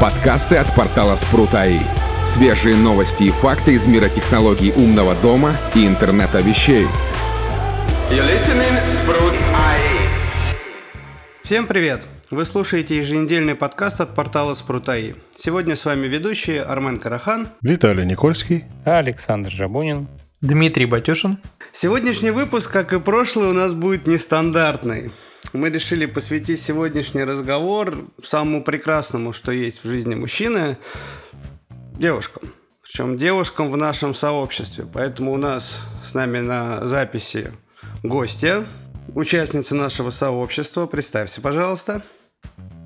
Подкасты от портала Спрут.АИ. Свежие новости и факты из мира технологий умного дома и интернета вещей. Всем привет! Вы слушаете еженедельный подкаст от портала Спрут.АИ. Сегодня с вами ведущие Армен Карахан, Виталий Никольский, Александр Жабунин, Дмитрий Батюшин. Сегодняшний выпуск, как и прошлый, у нас будет нестандартный. Мы решили посвятить сегодняшний разговор самому прекрасному, что есть в жизни мужчины – девушкам. Причем девушкам в нашем сообществе. Поэтому у нас с нами на записи гостья, участница нашего сообщества. Представься, пожалуйста.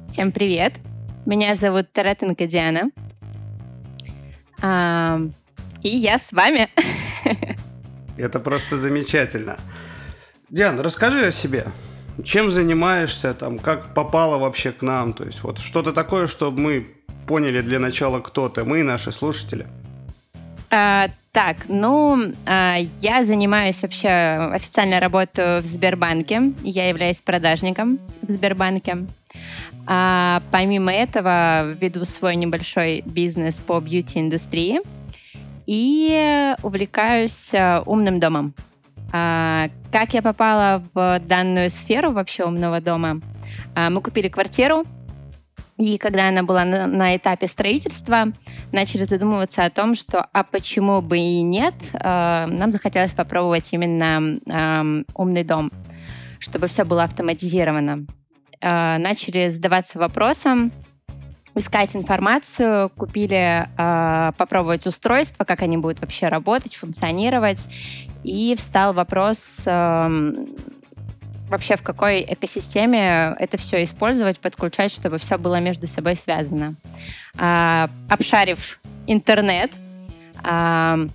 Всем привет. Меня зовут Таратенко Диана. А, и я с вами. Это просто замечательно. Диана, расскажи о себе чем занимаешься, там, как попала вообще к нам, то есть вот что-то такое, чтобы мы поняли для начала, кто ты, мы и наши слушатели. А, так, ну, а, я занимаюсь вообще, официально работаю в Сбербанке, я являюсь продажником в Сбербанке. А, помимо этого, веду свой небольшой бизнес по бьюти-индустрии и увлекаюсь а, умным домом. А, как я попала в данную сферу вообще умного дома? А, мы купили квартиру, и когда она была на, на этапе строительства, начали задумываться о том, что а почему бы и нет, э, нам захотелось попробовать именно умный дом, чтобы все было автоматизировано. Начали задаваться вопросом, искать информацию, купили э, попробовать устройства, как они будут вообще работать, функционировать, и встал вопрос э, вообще в какой экосистеме это все использовать, подключать, чтобы все было между собой связано. Э, обшарив интернет, э,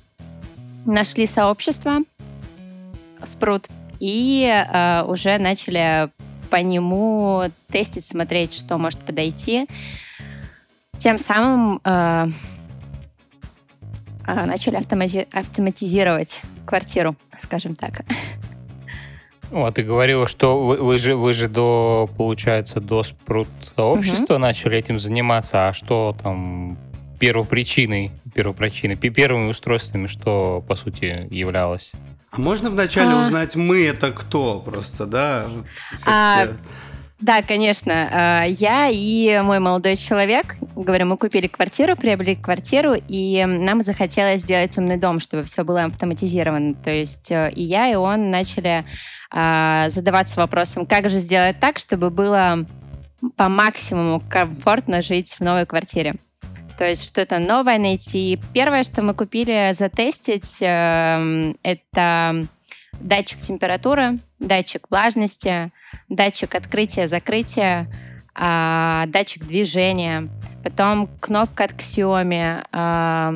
нашли сообщество Спрут и э, уже начали по нему тестить, смотреть, что может подойти. Тем самым э, э, начали автомати- автоматизировать квартиру, скажем так. Ну, а ты говорила, что вы, вы же вы же до, получается, до спрут сообщества угу. начали этим заниматься, а что там первопричиной, первопричиной, первыми устройствами, что по сути являлось? А можно вначале а... узнать, мы это кто просто, да? А, да, конечно. А, я и мой молодой человек, говорю, мы купили квартиру, приобрели квартиру, и нам захотелось сделать умный дом, чтобы все было автоматизировано. То есть э, и я, и он начали а, задаваться вопросом, как же сделать так, чтобы было по максимуму комфортно жить в новой квартире. То есть что-то новое найти. Первое, что мы купили затестить, э, это датчик температуры, датчик влажности, датчик открытия-закрытия, датчик движения, потом кнопка от Xiaomi, а,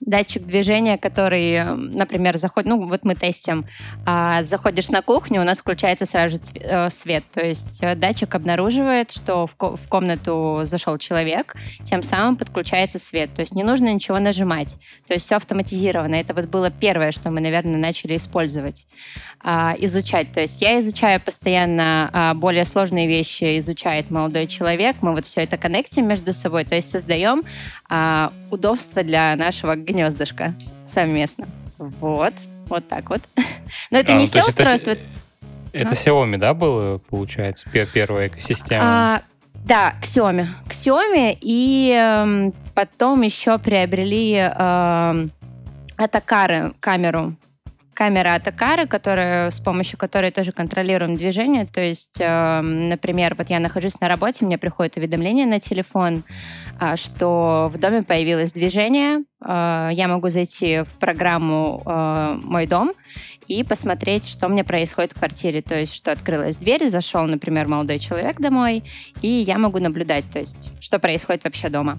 датчик движения, который, например, заходит, ну вот мы тестим, а, заходишь на кухню, у нас включается сразу же э, свет, то есть э, датчик обнаруживает, что в, в комнату зашел человек, тем самым подключается свет, то есть не нужно ничего нажимать, то есть все автоматизировано. Это вот было первое, что мы, наверное, начали использовать, а, изучать. То есть я изучаю постоянно а, более сложные вещи, изучает молодой человек, мы вот все это коннектим между собой, то есть создаем а, удобство для нашего гнездышка совместно. Вот, вот так вот. Но это а, не все устройства. Это, это Xiaomi, да, было, получается, первая экосистема? А, да, Xiaomi. Xiaomi, и э, потом еще приобрели э, Атакары камеру камера Атакары, которая, с помощью которой тоже контролируем движение. То есть, э, например, вот я нахожусь на работе, мне приходит уведомление на телефон, э, что в доме появилось движение. Э, я могу зайти в программу э, «Мой дом» и посмотреть, что мне происходит в квартире. То есть, что открылась дверь, зашел, например, молодой человек домой, и я могу наблюдать, то есть, что происходит вообще дома.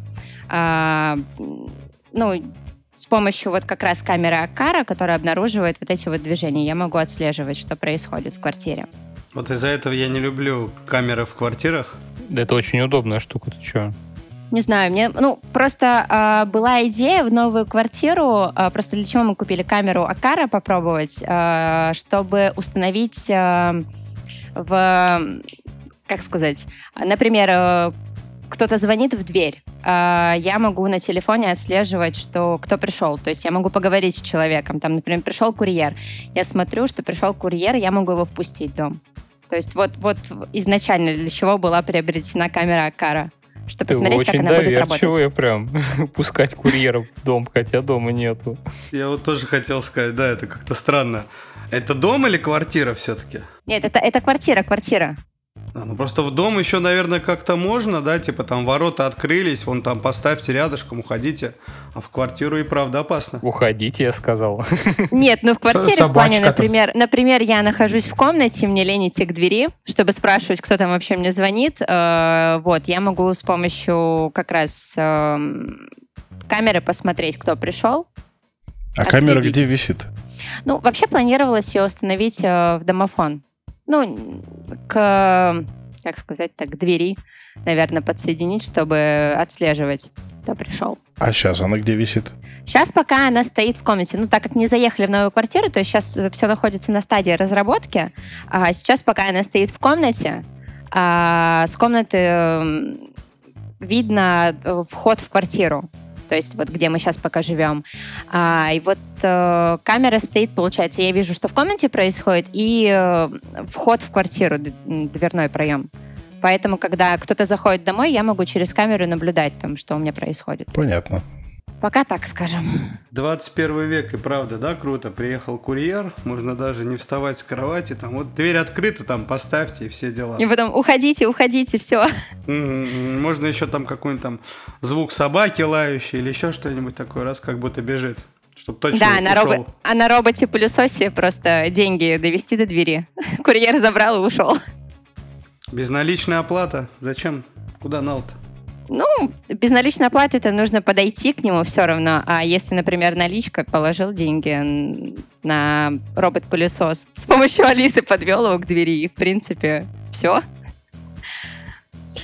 А, ну, с помощью вот как раз камеры Акара, которая обнаруживает вот эти вот движения, я могу отслеживать, что происходит в квартире. Вот из-за этого я не люблю камеры в квартирах. Да это очень удобная штука, ты что? Не знаю, мне, ну, просто э, была идея в новую квартиру, э, просто для чего мы купили камеру Акара попробовать, э, чтобы установить э, в, как сказать, например, э, кто-то звонит в дверь, э, я могу на телефоне отслеживать, что кто пришел. То есть я могу поговорить с человеком. Там, например, пришел курьер. Я смотрю, что пришел курьер, я могу его впустить в дом. То есть вот, вот изначально для чего была приобретена камера Акара. Чтобы Ты посмотреть, как очень она будет работать. доверчивая прям. Пускать курьеров в дом, хотя дома нету. Я вот тоже хотел сказать, да, это как-то странно. Это дом или квартира все-таки? Нет, это, это квартира, квартира. А, ну просто в дом еще, наверное, как-то можно, да, типа там ворота открылись, вон там поставьте рядышком, уходите, а в квартиру и правда опасно. Уходите, я сказал. Нет, ну в квартире в плане, собачка например, например, я нахожусь в комнате, мне лень идти к двери, чтобы спрашивать, кто там вообще мне звонит. Э, Вот, я могу с помощью как раз эм, камеры посмотреть, кто пришел. А камера где висит? Ну, вообще планировалось ее установить э, в домофон. Ну, к, как сказать так, к двери, наверное, подсоединить, чтобы отслеживать, кто пришел. А сейчас она где висит? Сейчас пока она стоит в комнате. Ну, так как не заехали в новую квартиру, то есть сейчас все находится на стадии разработки. А сейчас пока она стоит в комнате, а с комнаты м, видно э, вход в квартиру. То есть вот где мы сейчас пока живем. А, и вот э, камера стоит, получается, я вижу, что в комнате происходит, и э, вход в квартиру, дверной проем. Поэтому, когда кто-то заходит домой, я могу через камеру наблюдать, там, что у меня происходит. Понятно. Пока так скажем. 21 век, и правда, да, круто. Приехал курьер, можно даже не вставать с кровати, там вот дверь открыта, там поставьте и все дела. И потом уходите, уходите, все. Можно еще там какой-нибудь там звук собаки лающий или еще что-нибудь такое, раз как будто бежит. Чтоб точно Да, на робо- а на роботе-пылесосе просто деньги довести до двери. Курьер забрал и ушел. Безналичная оплата. Зачем? Куда нал-то? Ну, безналичной оплаты это нужно подойти к нему все равно. А если, например, наличка, положил деньги на робот-пылесос, с помощью Алисы подвел его к двери, и, в принципе, все.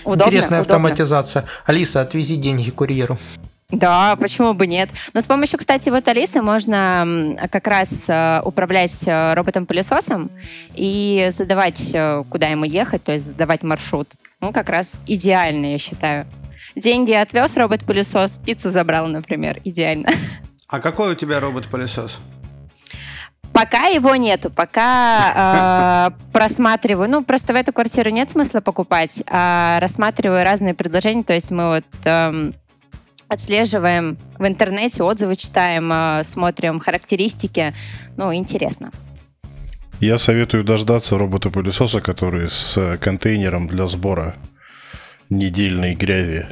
Удобно, Интересная удобно. автоматизация. Алиса, отвези деньги курьеру. Да, почему бы нет? Но с помощью, кстати, вот Алисы можно как раз э, управлять э, роботом-пылесосом и задавать, э, куда ему ехать, то есть задавать маршрут. Ну, как раз идеально, я считаю. Деньги отвез робот-пылесос, пиццу забрал, например. Идеально. А какой у тебя робот-пылесос? Пока его нету, пока э, просматриваю. Ну, просто в эту квартиру нет смысла покупать, а рассматриваю разные предложения. То есть мы вот эм, отслеживаем в интернете, отзывы читаем, э, смотрим характеристики. Ну, интересно. Я советую дождаться робота-пылесоса, который с э, контейнером для сбора недельной грязи.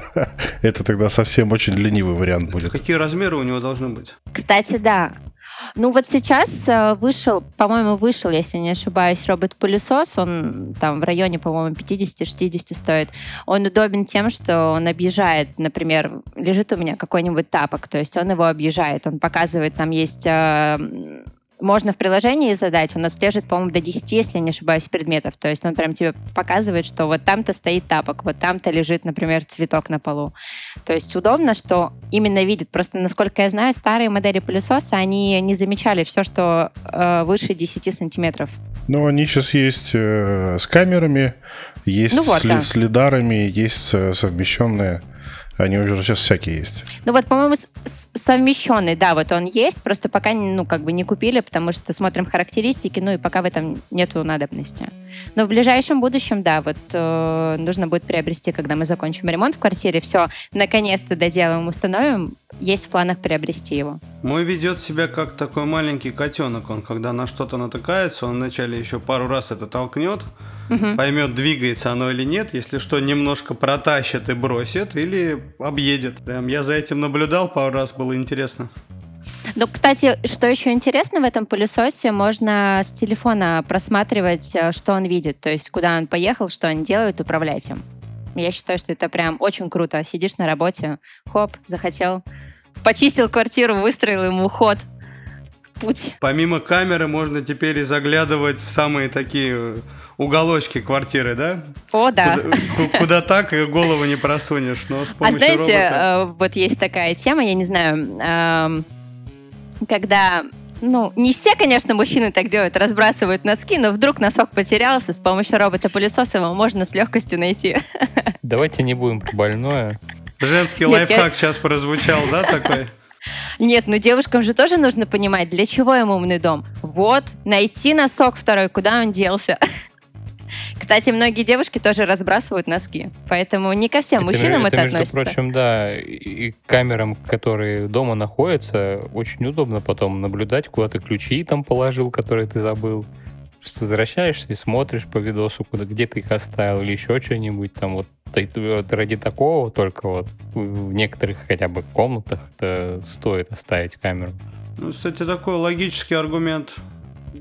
Это тогда совсем очень ленивый вариант будет. Какие размеры у него должны быть? Кстати, да. Ну вот сейчас э, вышел, по-моему, вышел, если не ошибаюсь, робот-пылесос. Он там в районе, по-моему, 50-60 стоит. Он удобен тем, что он объезжает, например, лежит у меня какой-нибудь тапок, то есть он его объезжает, он показывает, там есть... можно в приложении задать, он отслеживает, по-моему, до 10, если я не ошибаюсь, предметов. То есть он прям тебе показывает, что вот там-то стоит тапок, вот там-то лежит, например, цветок на полу. То есть удобно, что именно видит. Просто, насколько я знаю, старые модели пылесоса, они не замечали все, что э, выше 10 сантиметров. Но они сейчас есть э, с камерами, есть Ну вот, с, да. с лидарами, есть э, совмещенные. Они уже сейчас всякие есть. Ну вот, по-моему, совмещенный, да, вот он есть, просто пока, ну, как бы не купили, потому что смотрим характеристики, ну и пока в этом нету надобности. Но в ближайшем будущем, да, вот э, нужно будет приобрести, когда мы закончим ремонт в квартире, все, наконец-то доделаем, установим, есть в планах приобрести его. Мой ведет себя как такой маленький котенок. Он когда на что-то натыкается, он вначале еще пару раз это толкнет, поймет, двигается оно или нет. Если что, немножко протащит и бросит, или объедет. Прям я за этим наблюдал пару раз, было интересно. Ну, кстати, что еще интересно в этом пылесосе, можно с телефона просматривать, э, что он видит, то есть куда он поехал, что он делает, управлять им. Я считаю, что это прям очень круто. Сидишь на работе, хоп, захотел, почистил квартиру, выстроил ему ход, путь. Помимо камеры можно теперь и заглядывать в самые такие э, уголочки квартиры, да? О, да. Куда, ку- куда так и голову не просунешь, но с А помощью знаете, робота... э, вот есть такая тема, я не знаю, эм, когда, ну, не все, конечно, мужчины так делают, разбрасывают носки, но вдруг носок потерялся, с помощью робота-пылесоса его можно с легкостью найти. давайте не будем про больное. Женский Нет, лайфхак я- сейчас прозвучал, да, такой? Нет, ну девушкам же тоже нужно понимать, для чего им умный дом. Вот, найти носок второй, куда он делся. Кстати, многие девушки тоже разбрасывают носки, поэтому не ко всем мужчинам это, между относится. прочим, да, и камерам, которые дома находятся, очень удобно потом наблюдать, куда ты ключи там положил, которые ты забыл. Просто возвращаешься и смотришь по видосу, куда, где ты их оставил или еще что-нибудь там. Вот, ради такого только вот в некоторых хотя бы комнатах это стоит оставить камеру. Ну, кстати, такой логический аргумент.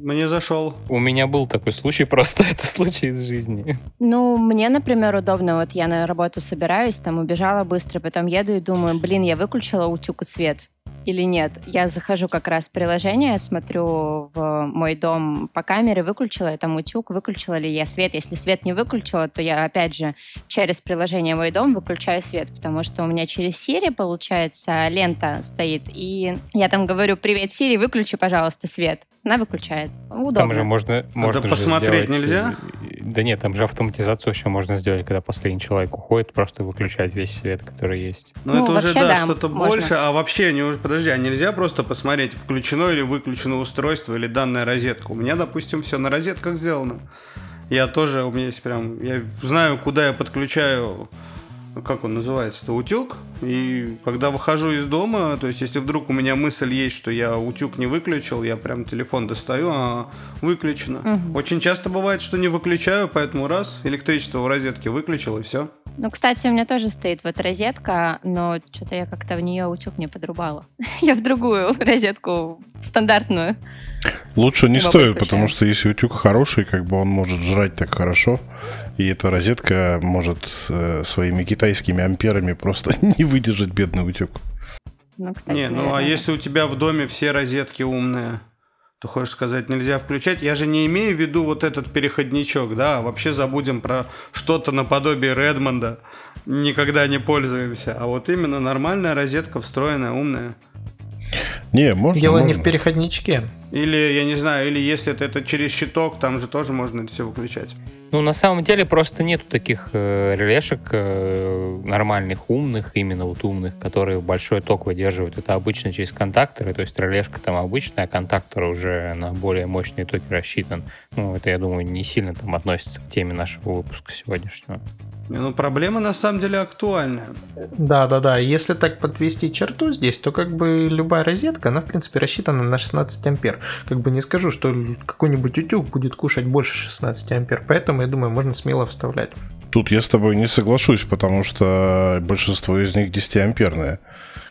Мне зашел. У меня был такой случай, просто это случай из жизни. Ну, мне, например, удобно, вот я на работу собираюсь, там убежала быстро, потом еду и думаю, блин, я выключила утюг и свет или нет. Я захожу как раз в приложение, смотрю в мой дом по камере, выключила я там утюг, выключила ли я свет. Если свет не выключила, то я опять же через приложение мой дом выключаю свет, потому что у меня через Siri, получается, лента стоит, и я там говорю, привет, Siri, выключи, пожалуйста, свет. Она выключает. Удобно. Там же можно, можно же посмотреть сделать, нельзя? Да нет, там же автоматизацию вообще можно сделать, когда последний человек уходит, просто выключать весь свет, который есть. Ну, Ну, это уже, да, да, что-то можно. больше. А вообще, не уже, подожди, а нельзя просто посмотреть, включено или выключено устройство или данная розетка? У меня, допустим, все на розетках сделано. Я тоже, у меня есть прям, я знаю, куда я подключаю, как он называется-то, утюг. И когда выхожу из дома, то есть если вдруг у меня мысль есть, что я утюг не выключил, я прям телефон достаю, а выключено. Мгм. Очень часто бывает, что не выключаю, поэтому раз, электричество в розетке выключил и все. Ну, кстати, у меня тоже стоит вот розетка, но что-то я как-то в нее утюг не подрубала. я в другую розетку, стандартную. Лучше не стоит, потому что если утюг хороший, как бы он может жрать так хорошо, и эта розетка может э, своими китайскими амперами просто не выдержать бедный утюг. Ну, кстати, Не, ну а наверное. если у тебя в доме все розетки умные, то хочешь сказать, нельзя включать? Я же не имею в виду вот этот переходничок, да, а вообще забудем про что-то наподобие Редмонда, никогда не пользуемся, а вот именно нормальная розетка, встроенная, умная. Не, можно. Дело не можно. в переходничке. Или, я не знаю, или если это, это через щиток, там же тоже можно это все выключать. Ну, на самом деле, просто нету таких э, релешек э, нормальных, умных, именно вот умных, которые большой ток выдерживают. Это обычно через контакторы, то есть релешка там обычная, а контактор уже на более мощные токи рассчитан. Ну, это, я думаю, не сильно там относится к теме нашего выпуска сегодняшнего. Ну, проблема на самом деле актуальная. Да, да, да. Если так подвести черту здесь, то как бы любая розетка, она в принципе рассчитана на 16 ампер. Как бы не скажу, что какой-нибудь утюг будет кушать больше 16 ампер, поэтому я думаю, можно смело вставлять. Тут я с тобой не соглашусь, потому что большинство из них 10-амперные.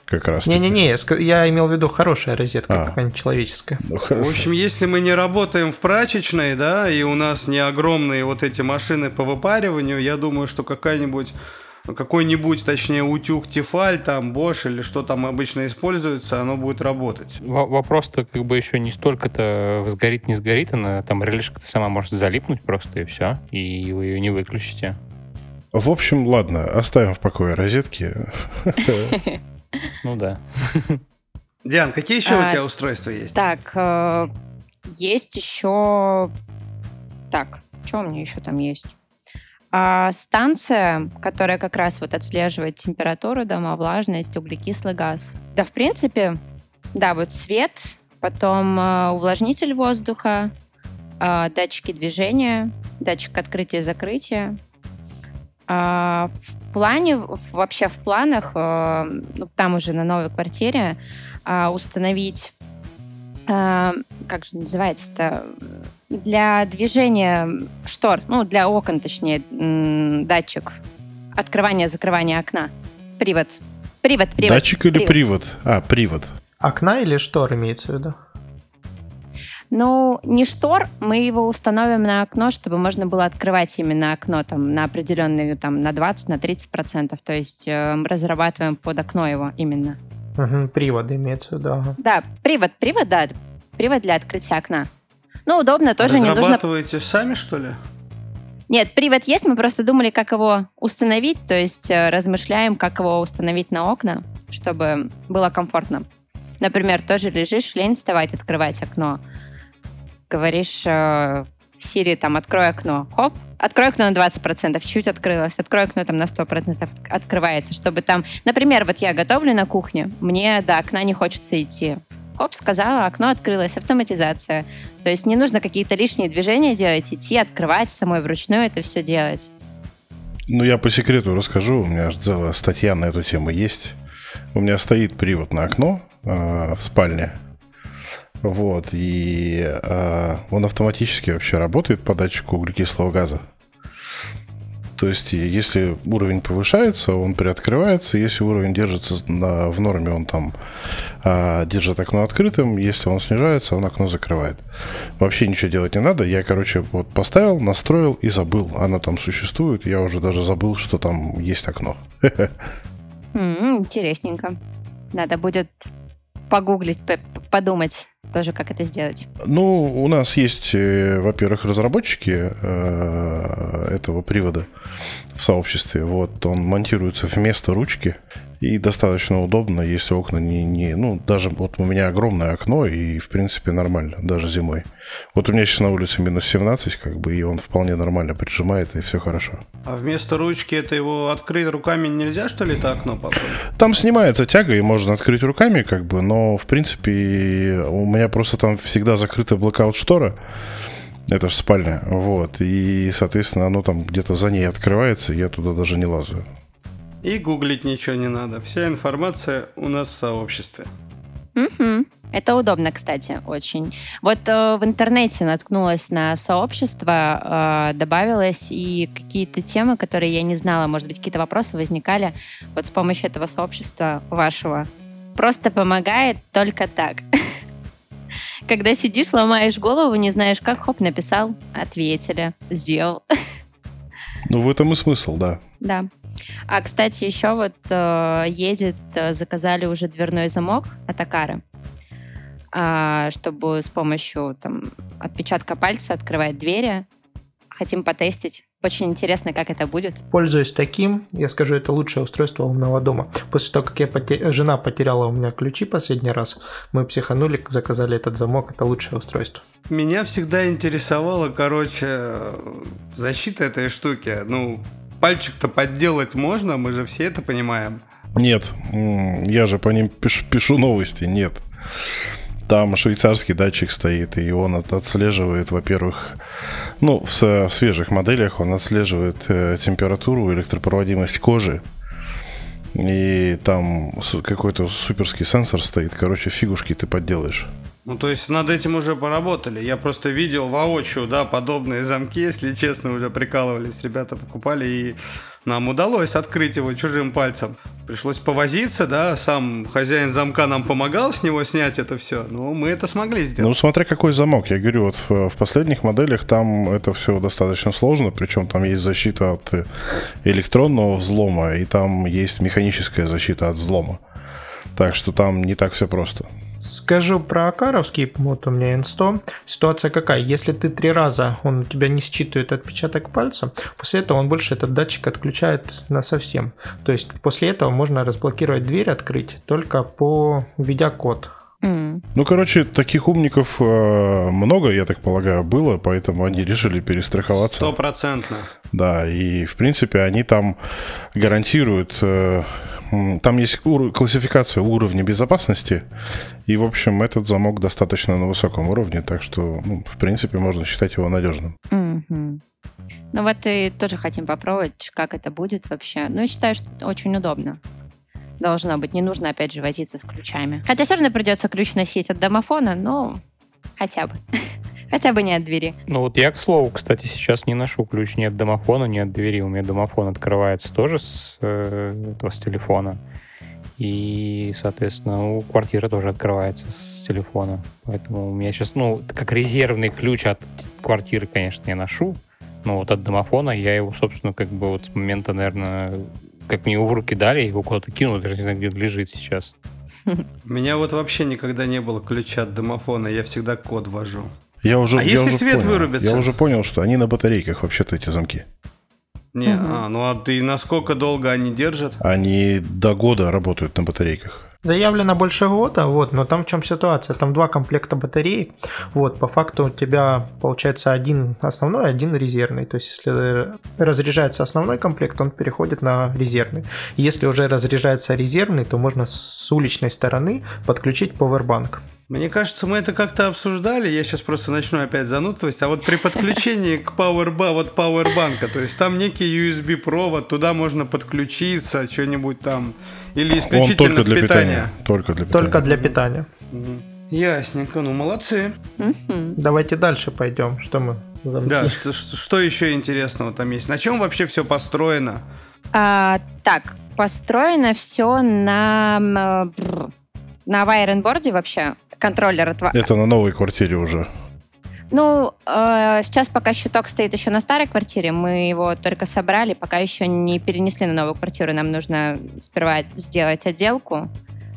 Как раз. Не-не-не, я имел в виду хорошая розетка, А. какая-нибудь человеческая. Ну, В общем, если мы не работаем в прачечной, да, и у нас не огромные вот эти машины по выпариванию, я думаю, что какая-нибудь какой-нибудь, точнее, утюг Тефаль, там, Bosch или что там обычно используется, оно будет работать. Во- Вопрос-то как бы еще не столько-то сгорит, не сгорит, она там релешка-то сама может залипнуть просто и все, и вы ее не выключите. В общем, ладно, оставим в покое розетки. Ну да. Диан, какие еще А, у тебя устройства есть? Так, э, есть еще... Так, что у меня еще там есть? А, станция, которая как раз вот отслеживает температуру дома, влажность, углекислый газ. Да, в принципе, да, вот свет, потом э, увлажнитель воздуха, э, датчики движения, датчик открытия и закрытия. А, в плане, вообще в планах, ну, там уже на новой квартире, а, установить, а, как же называется-то, для движения штор, ну, для окон, точнее, датчик открывания-закрывания окна. Привод. Привод, привод. Датчик или привод? А, привод. Окна или штор имеется в виду? Ну, не штор, мы его установим на окно, чтобы можно было открывать именно окно там на определенные, там, на 20, на 30 процентов. То есть э, мы разрабатываем под окно его именно. Мгм, приводы имеется в виду. ага. Да, привод, привод, да, привод для открытия окна. Ну, удобно, тоже не нужно... Разрабатываете сами, что ли? Нет, привод есть, мы просто думали, как его установить, то есть э, размышляем, как его установить на окна, чтобы было комфортно. Например, тоже лежишь, лень вставать, открывать окно. Говоришь, э, Siri, там, открой окно, хоп, открой окно на 20%, чуть открылось, открой окно там на 100% открывается, чтобы там, например, вот я готовлю на кухне, мне до окна не хочется идти. Хоп, сказала, окно открылось, автоматизация. То есть не нужно какие-то лишние движения делать, идти, открывать самой вручную это все делать. Ну, я по секрету расскажу, у меня целая статья на эту тему есть. У меня стоит привод на окно э, в спальне, вот, и э, он автоматически вообще работает по датчику углекислого газа. То есть, если уровень повышается, он приоткрывается. Если уровень держится на, в норме, он там а, держит окно открытым. Если он снижается, он окно закрывает. Вообще ничего делать не надо. Я, короче, вот поставил, настроил и забыл. Оно там существует. Я уже даже забыл, что там есть окно. Интересненько. Надо будет погуглить, подумать тоже, как это сделать? Ну, у нас есть, э, во-первых, разработчики э, этого привода в сообществе. Вот он монтируется вместо ручки. И достаточно удобно, если окна не, не... Ну, даже вот у меня огромное окно, и, в принципе, нормально, даже зимой. Вот у меня сейчас на улице минус 17, как бы, и он вполне нормально прижимает, и все хорошо. А вместо ручки это его открыть руками нельзя, что ли, это окно попробовать? Там снимается тяга, и можно открыть руками, как бы, но, в принципе, у меня просто там всегда закрыта блокаут-штора. Это же спальня, вот, и, соответственно, оно там где-то за ней открывается, и я туда даже не лазаю. И гуглить ничего не надо. Вся информация у нас в сообществе. Угу. Это удобно, кстати, очень. Вот э, в интернете наткнулась на сообщество, э, добавилось и какие-то темы, которые я не знала, может быть, какие-то вопросы возникали вот с помощью этого сообщества вашего. Просто помогает только так. Когда сидишь, ломаешь голову, не знаешь как, хоп, написал, ответили, сделал. Ну, в этом и смысл, да. Да. А, кстати, еще вот э, едет, э, заказали уже дверной замок от Акары, э, чтобы с помощью там, отпечатка пальца открывать двери. Хотим потестить. Очень интересно, как это будет. Пользуясь таким, я скажу, это лучшее устройство умного дома. После того, как я потер... жена потеряла у меня ключи последний раз, мы психанули, заказали этот замок, это лучшее устройство. Меня всегда интересовала, короче, защита этой штуки. Ну, пальчик-то подделать можно, мы же все это понимаем. Нет, я же по ним пишу, пишу новости, нет. Там швейцарский датчик стоит, и он отслеживает, во-первых, ну, в, свежих моделях он отслеживает э, температуру, электропроводимость кожи, и там какой-то суперский сенсор стоит. Короче, фигушки ты подделаешь. Ну, то есть над этим уже поработали. Я просто видел воочию, да, подобные замки, если честно, уже прикалывались. Ребята покупали, и нам удалось открыть его чужим пальцем. Пришлось повозиться, да, сам хозяин замка нам помогал с него снять это все, но мы это смогли сделать. Ну, смотря какой замок. Я говорю, вот в, в последних моделях там это все достаточно сложно, причем там есть защита от электронного взлома, и там есть механическая защита от взлома. Так что там не так все просто. Скажу про Акаровский, вот у меня N100. Ситуация какая? Если ты три раза, он у тебя не считывает отпечаток пальца, после этого он больше этот датчик отключает на совсем. То есть после этого можно разблокировать дверь, открыть только по введя код. Mm. Ну, короче, таких умников э, много, я так полагаю, было, поэтому они решили перестраховаться. Стопроцентно. Да, и в принципе они там гарантируют э, там есть ур- классификация уровня безопасности, и, в общем, этот замок достаточно на высоком уровне, так что, ну, в принципе, можно считать его надежным. Mm-hmm. Ну вот и тоже хотим попробовать, как это будет вообще. Ну, я считаю, что это очень удобно. Должно быть. Не нужно, опять же, возиться с ключами. Хотя все равно придется ключ носить от домофона, но хотя бы. Хотя бы не от двери. Ну вот я, к слову, кстати, сейчас не ношу ключ ни от домофона, ни от двери. У меня домофон открывается тоже с, э, этого, с телефона. И, соответственно, у квартиры тоже открывается с телефона. Поэтому у меня сейчас, ну, как резервный ключ от квартиры, конечно, я ношу. Но вот от домофона я его, собственно, как бы вот с момента, наверное, как мне его в руки дали, его куда-то кинул, даже не знаю, где он лежит сейчас. У меня вот вообще никогда не было ключа от домофона, я всегда код ввожу. Я уже, а я если уже свет понял. вырубится? Я уже понял, что они на батарейках вообще-то эти замки. Не, угу. а, ну а ты насколько долго они держат? Они до года работают на батарейках. Заявлено больше года, вот, но там в чем ситуация? Там два комплекта батареи, вот, по факту у тебя получается один основной, один резервный, то есть если разряжается основной комплект, он переходит на резервный. Если уже разряжается резервный, то можно с уличной стороны подключить поwerbank. Мне кажется, мы это как-то обсуждали. Я сейчас просто начну опять занудствовать. А вот при подключении к Powerbank, вот Powerbank, то есть там некий USB провод, туда можно подключиться, что-нибудь там, или исключительно Он только для питания. питания. Только для питания. Только для питания. Ясненько, ну молодцы. Давайте дальше пойдем. Что мы? Да, что, что- что еще интересного там есть? На чем вообще все построено? А, так, построено все на, э, на вайренборде вообще. Контроллер от... Это на новой квартире уже. Ну, э, сейчас пока щиток стоит еще на старой квартире, мы его только собрали, пока еще не перенесли на новую квартиру. Нам нужно сперва сделать отделку,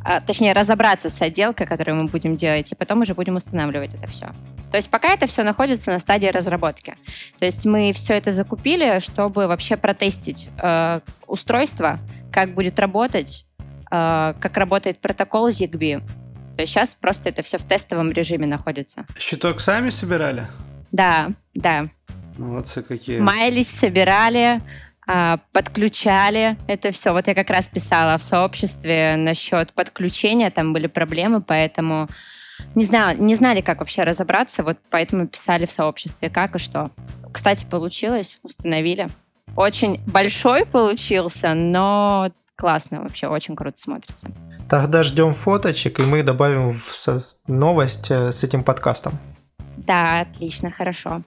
а, точнее, разобраться с отделкой, которую мы будем делать, и потом уже будем устанавливать это все. То есть пока это все находится на стадии разработки. То есть мы все это закупили, чтобы вообще протестить э, устройство, как будет работать, э, как работает протокол ZigBee. То есть сейчас просто это все в тестовом режиме находится. Щиток сами собирали? Да, да. Молодцы какие. Маялись, собирали, а, подключали это все. Вот я как раз писала в сообществе насчет подключения, там были проблемы, поэтому не знаю, не знали, как вообще разобраться, вот поэтому писали в сообществе, как и что. Кстати, получилось, установили. Очень большой получился, но классно, вообще очень круто смотрится. Тогда ждем фоточек, и мы добавим в со- новость э, с этим подкастом. Да, отлично, хорошо.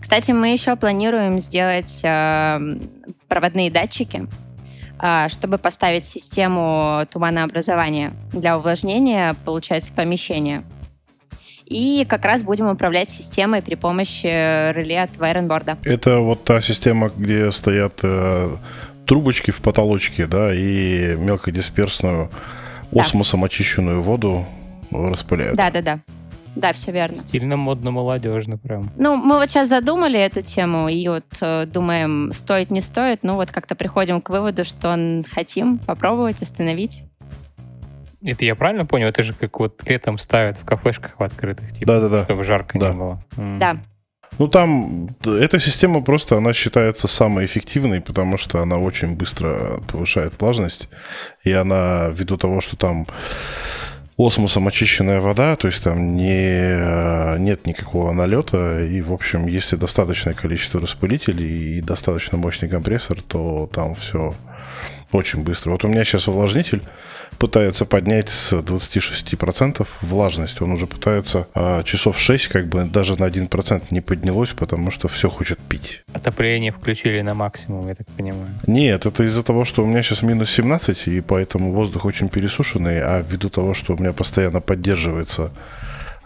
Кстати, мы еще планируем сделать э, проводные датчики, э, чтобы поставить систему туманообразования для увлажнения, получается, помещения. И как раз будем управлять системой при помощи реле от вайренборда. Это вот та система, где стоят э, трубочки в потолочке, да, и мелкодисперсную Да. осмосом очищенную воду распыляют. Да-да-да. Да, все верно. Стильно, модно, молодежно прям. Ну, мы вот сейчас задумали эту тему и вот э, думаем, стоит, не стоит. Ну, вот как-то приходим к выводу, что хотим попробовать установить. Это я правильно понял? Это же как вот летом ставят в кафешках в открытых, типа, Да-да-да. чтобы жарко Да. не было. М. Да. Ну там эта система просто, она считается самой эффективной, потому что она очень быстро повышает влажность, и она ввиду того, что там осмосом очищенная вода, то есть там не, э, нет никакого налета, и, в общем, если достаточное количество распылителей и достаточно мощный компрессор, то там все очень быстро. Вот у меня сейчас увлажнитель пытается поднять с 26% влажность. Он уже пытается а, часов 6, как бы даже на 1% не поднялось, потому что все хочет пить. Отопление включили на максимум, я так понимаю. Нет, это из-за того, что у меня сейчас минус 17, и поэтому воздух очень пересушенный, а ввиду того, что у меня постоянно поддерживается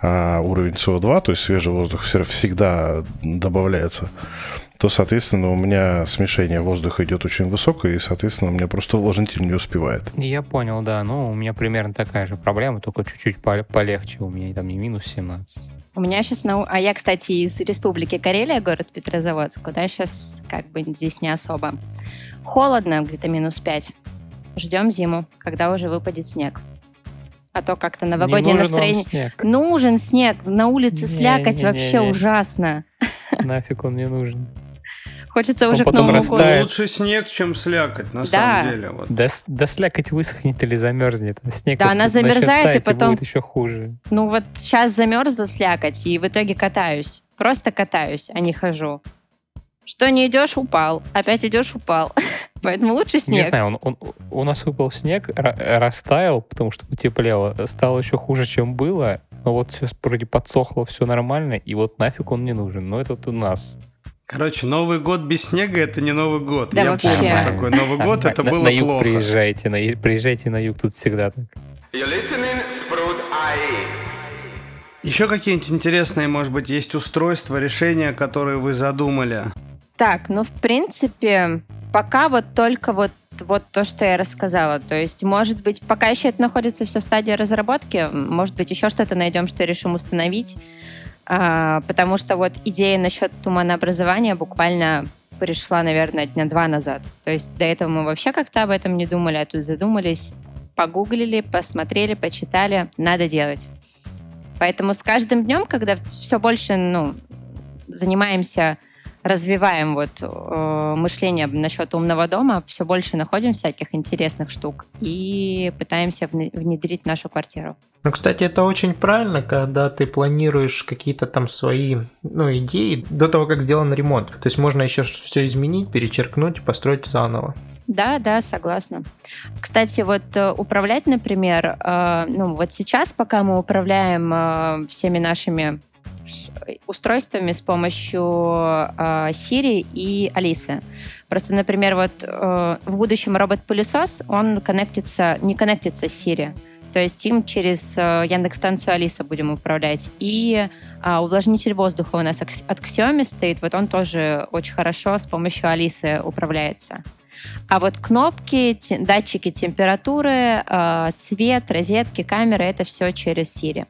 а, уровень СО2, то есть свежий воздух всегда добавляется, то, соответственно, у меня смешение воздуха идет очень высокое, и, соответственно, у меня просто увлажнитель не успевает. Я понял, да. Ну, у меня примерно такая же проблема, только чуть-чуть пол- полегче. У меня там не минус 17. У меня сейчас... На... А я, кстати, из Республики Карелия, город Петрозаводск, куда сейчас как бы здесь не особо. Холодно, где-то минус 5. Ждем зиму, когда уже выпадет снег. А то как-то новогоднее Не нужен вам настроение... снег. Нужен снег, на улице слякоть Не-не-не-не. вообще ужасно. Нафиг он не нужен. Хочется Он уже к потом Новому растает. году. Ну, лучше снег, чем слякоть, на Да. самом деле. Вот. Да, да слякоть высохнет или замерзнет. Снег Да, вот она замерзает, и потом- будет еще хуже. Ну вот сейчас замерзла слякоть, и в итоге катаюсь. Просто катаюсь, а не хожу. Что не идешь, упал. Опять идешь, упал. Поэтому лучше Не снег. знаю, он, он- у нас выпал снег, ра- растаял, потому что потеплело. Стало еще хуже, чем было. Но вот все вроде подсохло, все нормально, и вот нафиг он не нужен. Но это вот у нас. Короче, Новый год без снега это не Новый год. Да Я вообще. помню такой Новый год, это на- было на юг плохо. приезжайте, на, приезжайте на юг, тут всегда так. IE. Еще какие-нибудь интересные, может быть, есть устройства, решения, которые вы задумали? Так, ну, в принципе, пока вот только вот вот то, что я рассказала. То есть, может быть, пока еще это находится все в стадии разработки, может быть, еще что-то найдем, что решим установить. А, потому что вот идея насчет туманообразования буквально пришла, наверное, дня два назад. То есть до этого мы вообще как-то об этом не думали, а тут задумались. погуглили, посмотрели, почитали, надо делать. Поэтому с каждым днем, когда все больше ну, занимаемся развиваем вот э, мышление насчет умного дома, все больше находим всяких интересных штук и пытаемся внедрить в нашу квартиру. Ну, кстати, это очень правильно, когда ты планируешь какие-то там свои ну, идеи до того, как сделан ремонт. То есть можно еще все изменить, перечеркнуть, построить заново. Да, да, согласна. Кстати, вот э, управлять, например, э, ну вот сейчас, пока мы управляем э, всеми нашими устройствами с помощью э, Siri и Алисы. Просто, например, вот э, в будущем робот-пылесос, он коннектится, не коннектится с Siri. То есть им через э, Яндекс-станцию Алиса будем управлять. И э, увлажнитель воздуха у нас от Xiaomi стоит, вот он тоже очень хорошо с помощью Алисы управляется. А вот кнопки, датчики температуры, э, свет, розетки, камеры — это все через Siri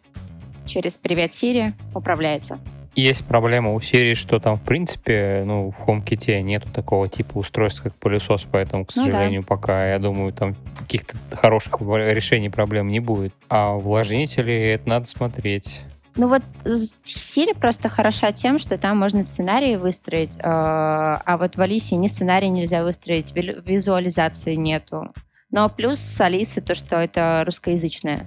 через «Привет, Сири» управляется. Есть проблема у Siri, что там, в принципе, ну, в HomeKit нету такого типа устройств, как пылесос, поэтому, к сожалению, ну, да. пока, я думаю, там каких-то хороших решений проблем не будет. А увлажнители, это надо смотреть. Ну вот Siri просто хороша тем, что там можно сценарии выстроить, э, а вот в Алисе ни сценарий нельзя выстроить, визуализации нету. Но плюс с Алисы то, что это русскоязычная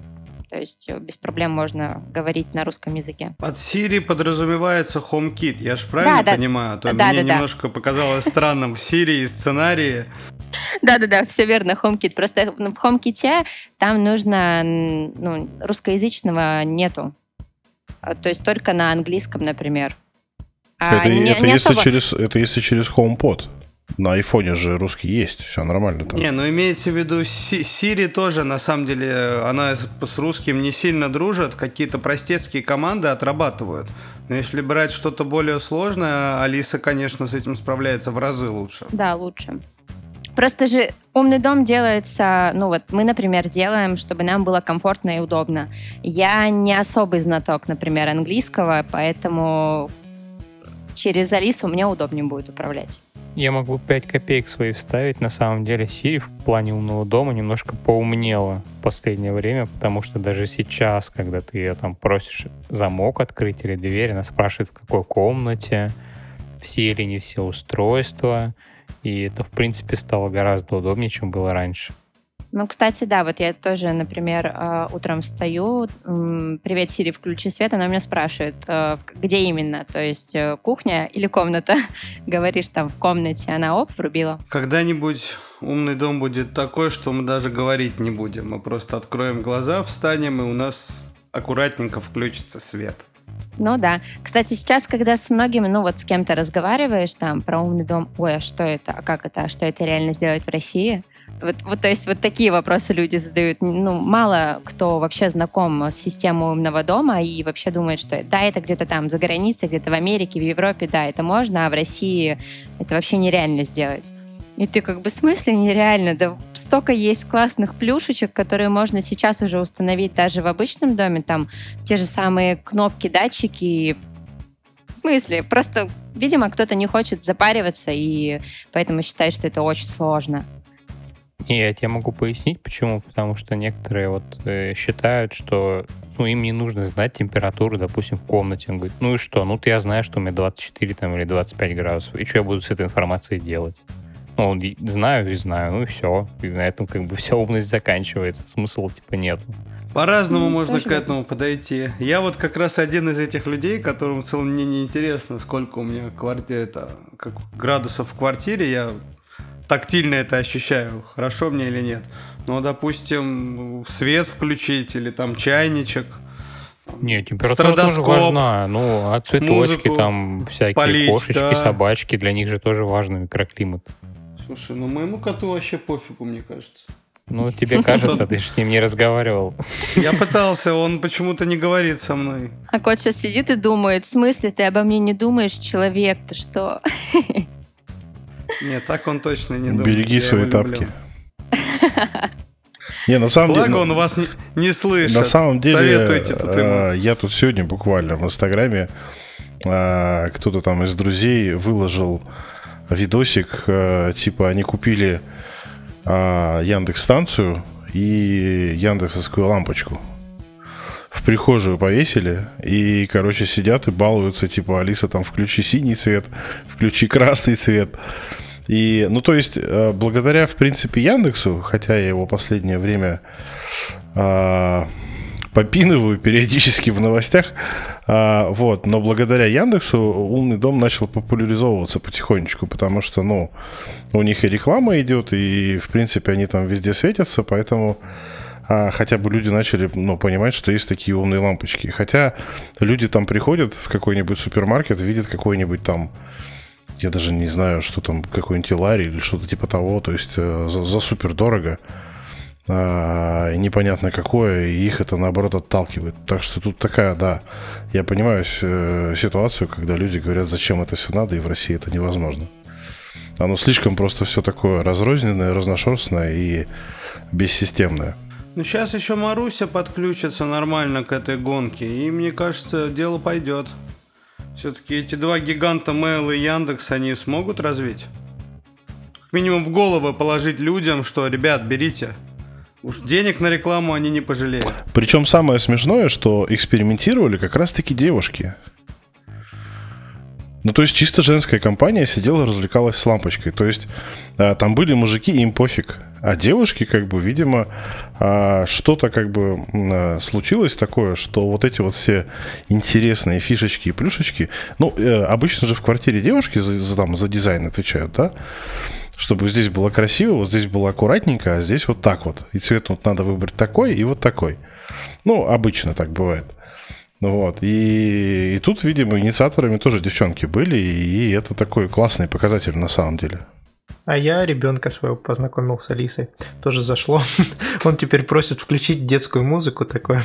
то есть э, без проблем можно говорить на русском языке. Под Siri подразумевается HomeKit, я же правильно да, понимаю? А то да, мне да, немножко да. показалось странным в Siri и сценарии. Да-да-да, все верно, HomeKit. Просто в HomeKit там нужно, ну, русскоязычного нету. А, то есть только на английском, например. А это, не, это, не если особо... через, это если через HomePod. На айфоне же русский есть, все нормально там. Не, ну имеется в виду Siri тоже, на самом деле, она с русским не сильно дружит, какие-то простецкие команды отрабатывают. Но если брать что-то более сложное, Алиса, конечно, с этим справляется в разы лучше. Да, лучше. Просто же умный дом делается, ну вот мы, например, делаем, чтобы нам было комфортно и удобно. Я не особый знаток, например, английского, поэтому через Алису мне удобнее будет управлять. Я могу 5 копеек свои вставить. На самом деле Siri в плане умного дома немножко поумнела в последнее время, потому что даже сейчас, когда ты ее там просишь замок открыть или дверь, она спрашивает, в какой комнате, все или не все устройства. И это, в принципе, стало гораздо удобнее, чем было раньше. Ну, кстати, да, вот я тоже, например, э, утром встаю, привет, Сири, включи свет, она меня спрашивает, э, где именно, то есть э, кухня или комната. Говоришь там в комнате, она оп, врубила. Когда-нибудь умный дом будет такой, что мы даже говорить не будем, мы просто откроем глаза, встанем, и у нас аккуратненько включится свет. Ну да. Кстати, сейчас, когда с многими, ну вот с кем-то разговариваешь там про умный дом, ой, а что это, а как это, а что это реально сделать в России? Вот, вот, то есть вот такие вопросы люди задают. Ну, мало кто вообще знаком с системой умного дома и вообще думает, что да, это где-то там за границей, где-то в Америке, в Европе, да, это можно, а в России это вообще нереально сделать. И ты как бы в смысле нереально? Да столько есть классных плюшечек, которые можно сейчас уже установить даже в обычном доме. Там те же самые кнопки, датчики. В смысле? Просто, видимо, кто-то не хочет запариваться и поэтому считает, что это очень сложно. И я тебе могу пояснить, почему. Потому что некоторые вот э, считают, что ну, им не нужно знать температуру, допустим, в комнате. Он говорит, ну и что? Ну, я знаю, что у меня 24 там, или 25 градусов. И что я буду с этой информацией делать? Ну, знаю и знаю, ну и все. И на этом как бы вся умность заканчивается. Смысла типа нету. По-разному mm, можно к этому подойти. Я вот как раз один из этих людей, которым в целом мне не интересно, сколько у меня квартира, это, как градусов в квартире. Я тактильно это ощущаю, хорошо мне или нет. Но, допустим, свет включить или там чайничек. Не, температура тоже важна. Ну, а цветочки там всякие, полить, кошечки, да. собачки, для них же тоже важно микроклимат. Слушай, ну моему коту вообще пофигу, мне кажется. Ну, тебе кажется, ты же с ним не разговаривал. Я пытался, он почему-то не говорит со мной. А кот сейчас сидит и думает, в смысле, ты обо мне не думаешь, человек, ты что? Нет, так он точно не думает. Береги свои тапки. Не, на самом Благо деле... он вас не, не слышит. На самом деле, Советуйте тут ему. Э, я тут сегодня буквально в Инстаграме э, кто-то там из друзей выложил видосик, э, типа они купили Яндекс станцию и яндексовскую лампочку в прихожую повесили, и, короче, сидят и балуются, типа, Алиса, там, включи синий цвет, включи красный цвет. И, ну, то есть, э, благодаря, в принципе, Яндексу, хотя я его последнее время а, попинываю периодически в новостях, а, вот, но благодаря Яндексу умный дом начал популяризовываться потихонечку, потому что, ну, у них и реклама идет, и, в принципе, они там везде светятся, поэтому хотя бы люди начали ну, понимать, что есть такие умные лампочки. Хотя люди там приходят в какой-нибудь супермаркет, видят какой-нибудь там я даже не знаю, что там, какой-нибудь Ларри или что-то типа того, то есть э, за, за супер дорого, а, непонятно какое, и их это наоборот отталкивает. Так что тут такая, да, я понимаю э, ситуацию, когда люди говорят, зачем это все надо, и в России это невозможно. Оно слишком просто все такое разрозненное, разношерстное и бессистемное. Ну, сейчас еще Маруся подключится нормально к этой гонке, и мне кажется, дело пойдет. Все-таки эти два гиганта Mail и Яндекс, они смогут развить? Как минимум в голову положить людям, что, ребят, берите. Уж денег на рекламу они не пожалеют. Причем самое смешное, что экспериментировали как раз-таки девушки. Ну, то есть чисто женская компания сидела, развлекалась с лампочкой. То есть а, там были мужики, им пофиг. А девушки, как бы, видимо, а, что-то как бы а, случилось такое, что вот эти вот все интересные фишечки и плюшечки, ну, э, обычно же в квартире девушки за, за, там, за дизайн отвечают, да? Чтобы здесь было красиво, вот здесь было аккуратненько, а здесь вот так вот. И цвет вот надо выбрать такой и вот такой. Ну, обычно так бывает. Вот. И, и тут, видимо, инициаторами тоже девчонки были, и это такой классный показатель на самом деле. А я ребенка своего познакомил с Алисой. Тоже зашло. Он теперь просит включить детскую музыку такое.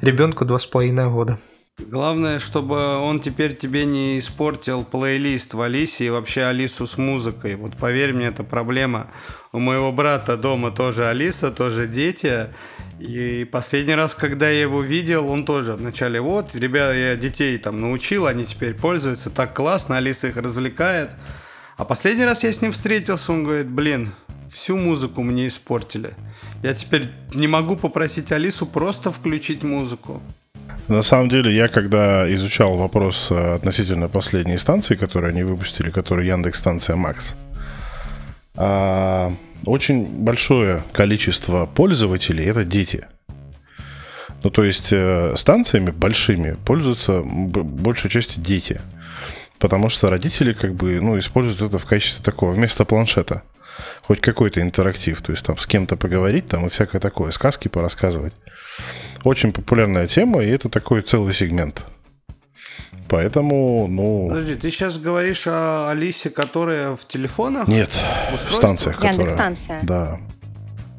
Ребенку два с половиной года. Главное, чтобы он теперь тебе не испортил плейлист в Алисе и вообще Алису с музыкой. Вот поверь мне, это проблема. У моего брата дома тоже Алиса, тоже дети. И последний раз, когда я его видел, он тоже вначале, вот, ребята, я детей там научил, они теперь пользуются, так классно, Алиса их развлекает. А последний раз я с ним встретился, он говорит, блин, всю музыку мне испортили. Я теперь не могу попросить Алису просто включить музыку. На самом деле, я когда изучал вопрос э, относительно последней станции, которую они выпустили, которая Яндекс станция Макс, а, очень большое количество пользователей это дети. Ну, то есть э, станциями большими пользуются большей частью дети. Потому что родители как бы, ну, используют это в качестве такого, вместо планшета. Хоть какой-то интерактив, то есть там с кем-то поговорить, там и всякое такое, сказки порассказывать. Очень популярная тема, и это такой целый сегмент. Поэтому, ну... Подожди, ты сейчас говоришь о Алисе, которая в телефонах? Нет, в станциях. Яндекс-станция. Да.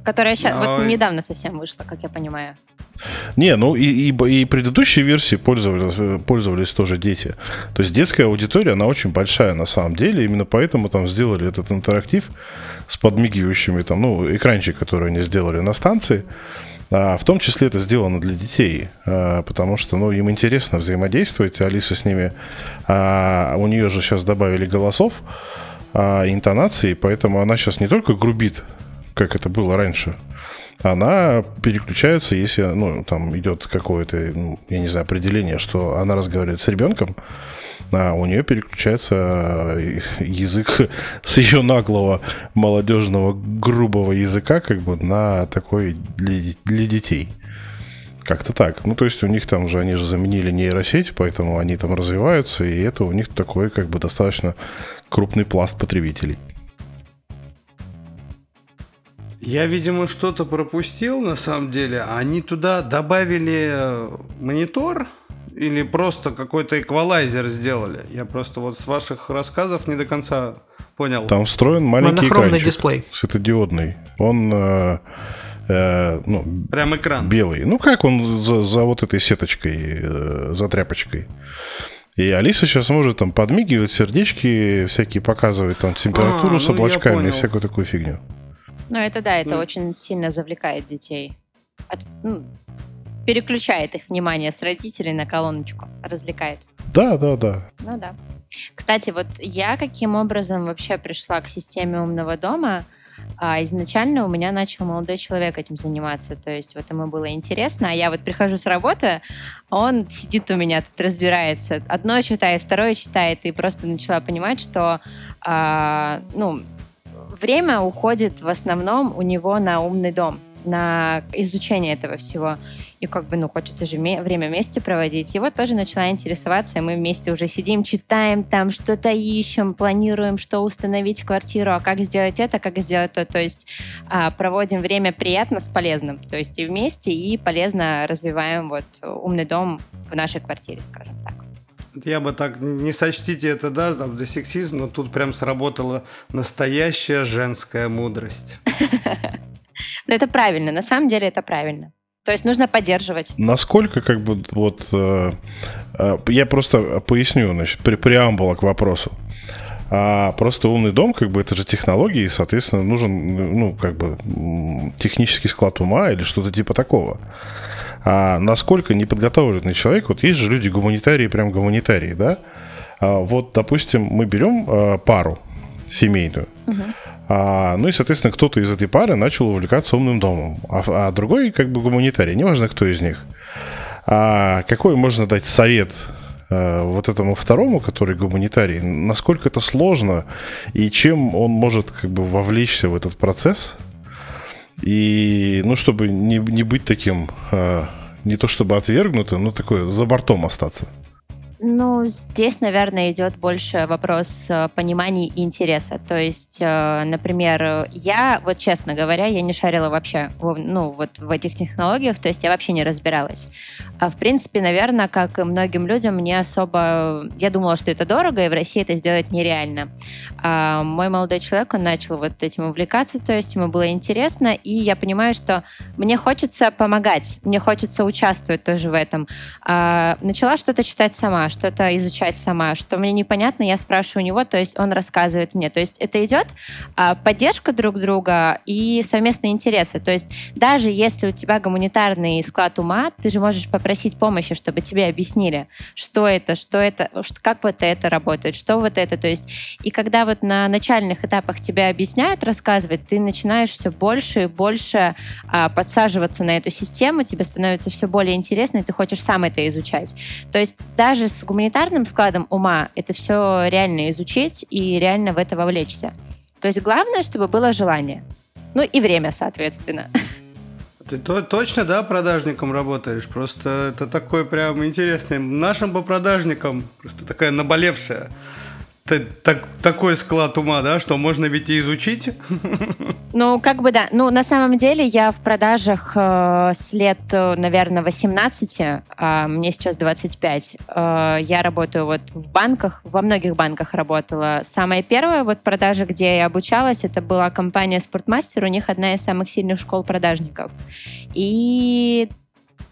Которая сейчас, вот недавно совсем вышла, как я понимаю. Не, ну и, и, и предыдущие версии пользовались, пользовались тоже дети. То есть детская аудитория, она очень большая на самом деле. Именно поэтому там сделали этот интерактив с подмигивающими там, ну, экранчик, который они сделали на станции. А, в том числе это сделано для детей, а, потому что ну, им интересно взаимодействовать. Алиса с ними, а, у нее же сейчас добавили голосов, интонации, поэтому она сейчас не только грубит, как это было раньше, она переключается, если ну, там идет какое-то, ну, я не знаю, определение, что она разговаривает с ребенком, а у нее переключается э, язык с ее наглого молодежного грубого языка как бы на такой для, для детей. Как-то так. Ну, то есть у них там же, они же заменили нейросеть, поэтому они там развиваются, и это у них такой как бы достаточно крупный пласт потребителей. Я, видимо, что-то пропустил на самом деле. Они туда добавили э, монитор или просто какой-то эквалайзер сделали? Я просто вот с ваших рассказов не до конца понял. Там встроен маленький экранчик дисплей. светодиодный. Он э, э, ну, прям экран белый. Ну как он за, за вот этой сеточкой, э, за тряпочкой. И Алиса сейчас может там подмигивать, сердечки всякие показывать, там температуру а, с ну, облачками и всякую такую фигню. Ну, это да, это mm. очень сильно завлекает детей. От, ну, переключает их внимание с родителей на колоночку, развлекает. Да, да, да. Ну да. Кстати, вот я каким образом вообще пришла к системе умного дома? А изначально у меня начал молодой человек этим заниматься, то есть вот ему было интересно, а я вот прихожу с работы, он сидит у меня тут разбирается, одно читает, второе читает, и просто начала понимать, что а, ну, время уходит в основном у него на умный дом на изучение этого всего. И как бы, ну, хочется же время вместе проводить. Вот тоже начала интересоваться, и мы вместе уже сидим, читаем там, что-то ищем, планируем, что установить в квартиру, а как сделать это, как сделать то. То есть а, проводим время приятно с полезным. То есть и вместе, и полезно развиваем вот умный дом в нашей квартире, скажем так. Я бы так, не сочтите это, да, там, за сексизм, но тут прям сработала настоящая женская мудрость. Но это правильно, на самом деле это правильно. То есть нужно поддерживать. Насколько, как бы, вот, э, э, я просто поясню, значит, при преамбула к вопросу. А просто умный дом, как бы, это же технологии, и, соответственно, нужен, ну, как бы, технический склад ума или что-то типа такого. А насколько неподготовленный человек, вот есть же люди гуманитарии, прям гуманитарии, да? А вот, допустим, мы берем а, пару семейную, угу. А, ну и, соответственно, кто-то из этой пары начал увлекаться умным домом, а, а другой как бы гуманитарий, неважно, кто из них. А какой можно дать совет вот этому второму, который гуманитарий, насколько это сложно и чем он может как бы вовлечься в этот процесс? И, ну, чтобы не, не быть таким, а, не то чтобы отвергнутым, но такое за бортом остаться. Ну, здесь, наверное, идет больше вопрос э, понимания и интереса. То есть, э, например, я, вот честно говоря, я не шарила вообще, ну, вот в этих технологиях, то есть я вообще не разбиралась. А в принципе, наверное, как и многим людям, мне особо... Я думала, что это дорого, и в России это сделать нереально. А мой молодой человек, он начал вот этим увлекаться, то есть ему было интересно, и я понимаю, что мне хочется помогать, мне хочется участвовать тоже в этом. А начала что-то читать сама, что-то изучать сама, что мне непонятно, я спрашиваю у него, то есть он рассказывает мне. То есть это идет а, поддержка друг друга и совместные интересы. То есть даже если у тебя гуманитарный склад ума, ты же можешь попросить помощи, чтобы тебе объяснили, что это, что это, как вот это работает, что вот это. То есть и когда вот на начальных этапах тебе объясняют, рассказывать, ты начинаешь все больше и больше а, подсаживаться на эту систему, тебе становится все более интересно, и ты хочешь сам это изучать. То есть даже с гуманитарным складом ума это все реально изучить и реально в это вовлечься. То есть главное, чтобы было желание. Ну и время, соответственно. Ты то, точно, да, продажником работаешь? Просто это такой прям интересный. Нашим по продажникам просто такая наболевшая так, такой склад ума, да, что можно ведь и изучить. Ну, как бы да. Ну, на самом деле я в продажах э, с лет, э, наверное, 18, э, а мне сейчас 25. Э, я работаю вот в банках, во многих банках работала. Самая первая вот продажа, где я обучалась, это была компания Спортмастер, у них одна из самых сильных школ продажников. И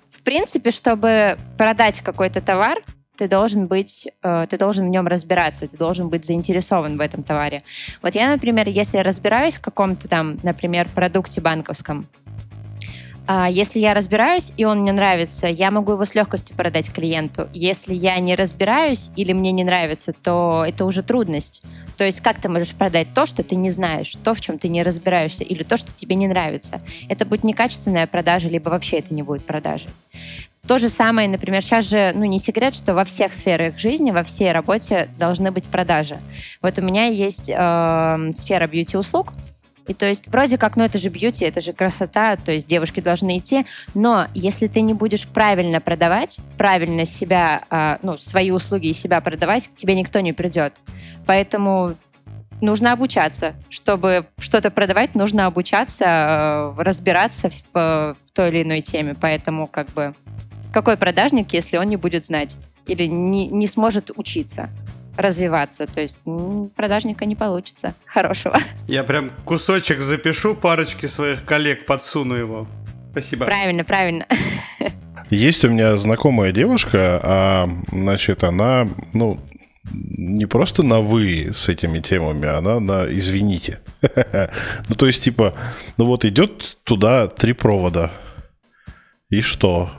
в принципе, чтобы продать какой-то товар, ты должен быть, э, ты должен в нем разбираться, ты должен быть заинтересован в этом товаре. Вот я, например, если разбираюсь в каком-то там, например, продукте банковском, а, если я разбираюсь, и он мне нравится, я могу его с легкостью продать клиенту. Если я не разбираюсь или мне не нравится, то это уже трудность. То есть как ты можешь продать то, что ты не знаешь, то, в чем ты не разбираешься, или то, что тебе не нравится. Это будет некачественная продажа, либо вообще это не будет продажей. То же самое, например, сейчас же, ну, не секрет, что во всех сферах жизни, во всей работе должны быть продажи. Вот у меня есть э, сфера бьюти-услуг, и то есть вроде как, ну это же бьюти, это же красота, то есть девушки должны идти, но если ты не будешь правильно продавать, правильно себя, э, ну, свои услуги и себя продавать, к тебе никто не придет. Поэтому нужно обучаться. Чтобы что-то продавать, нужно обучаться, э, разбираться в, в той или иной теме. Поэтому как бы какой продажник, если он не будет знать или не, не сможет учиться? развиваться. То есть продажника не получится хорошего. Я прям кусочек запишу, парочки своих коллег подсуну его. Спасибо. Правильно, правильно. Есть у меня знакомая девушка, а, значит, она, ну, не просто на «вы» с этими темами, она на «извините». Ну, то есть, типа, ну вот идет туда три провода. И что?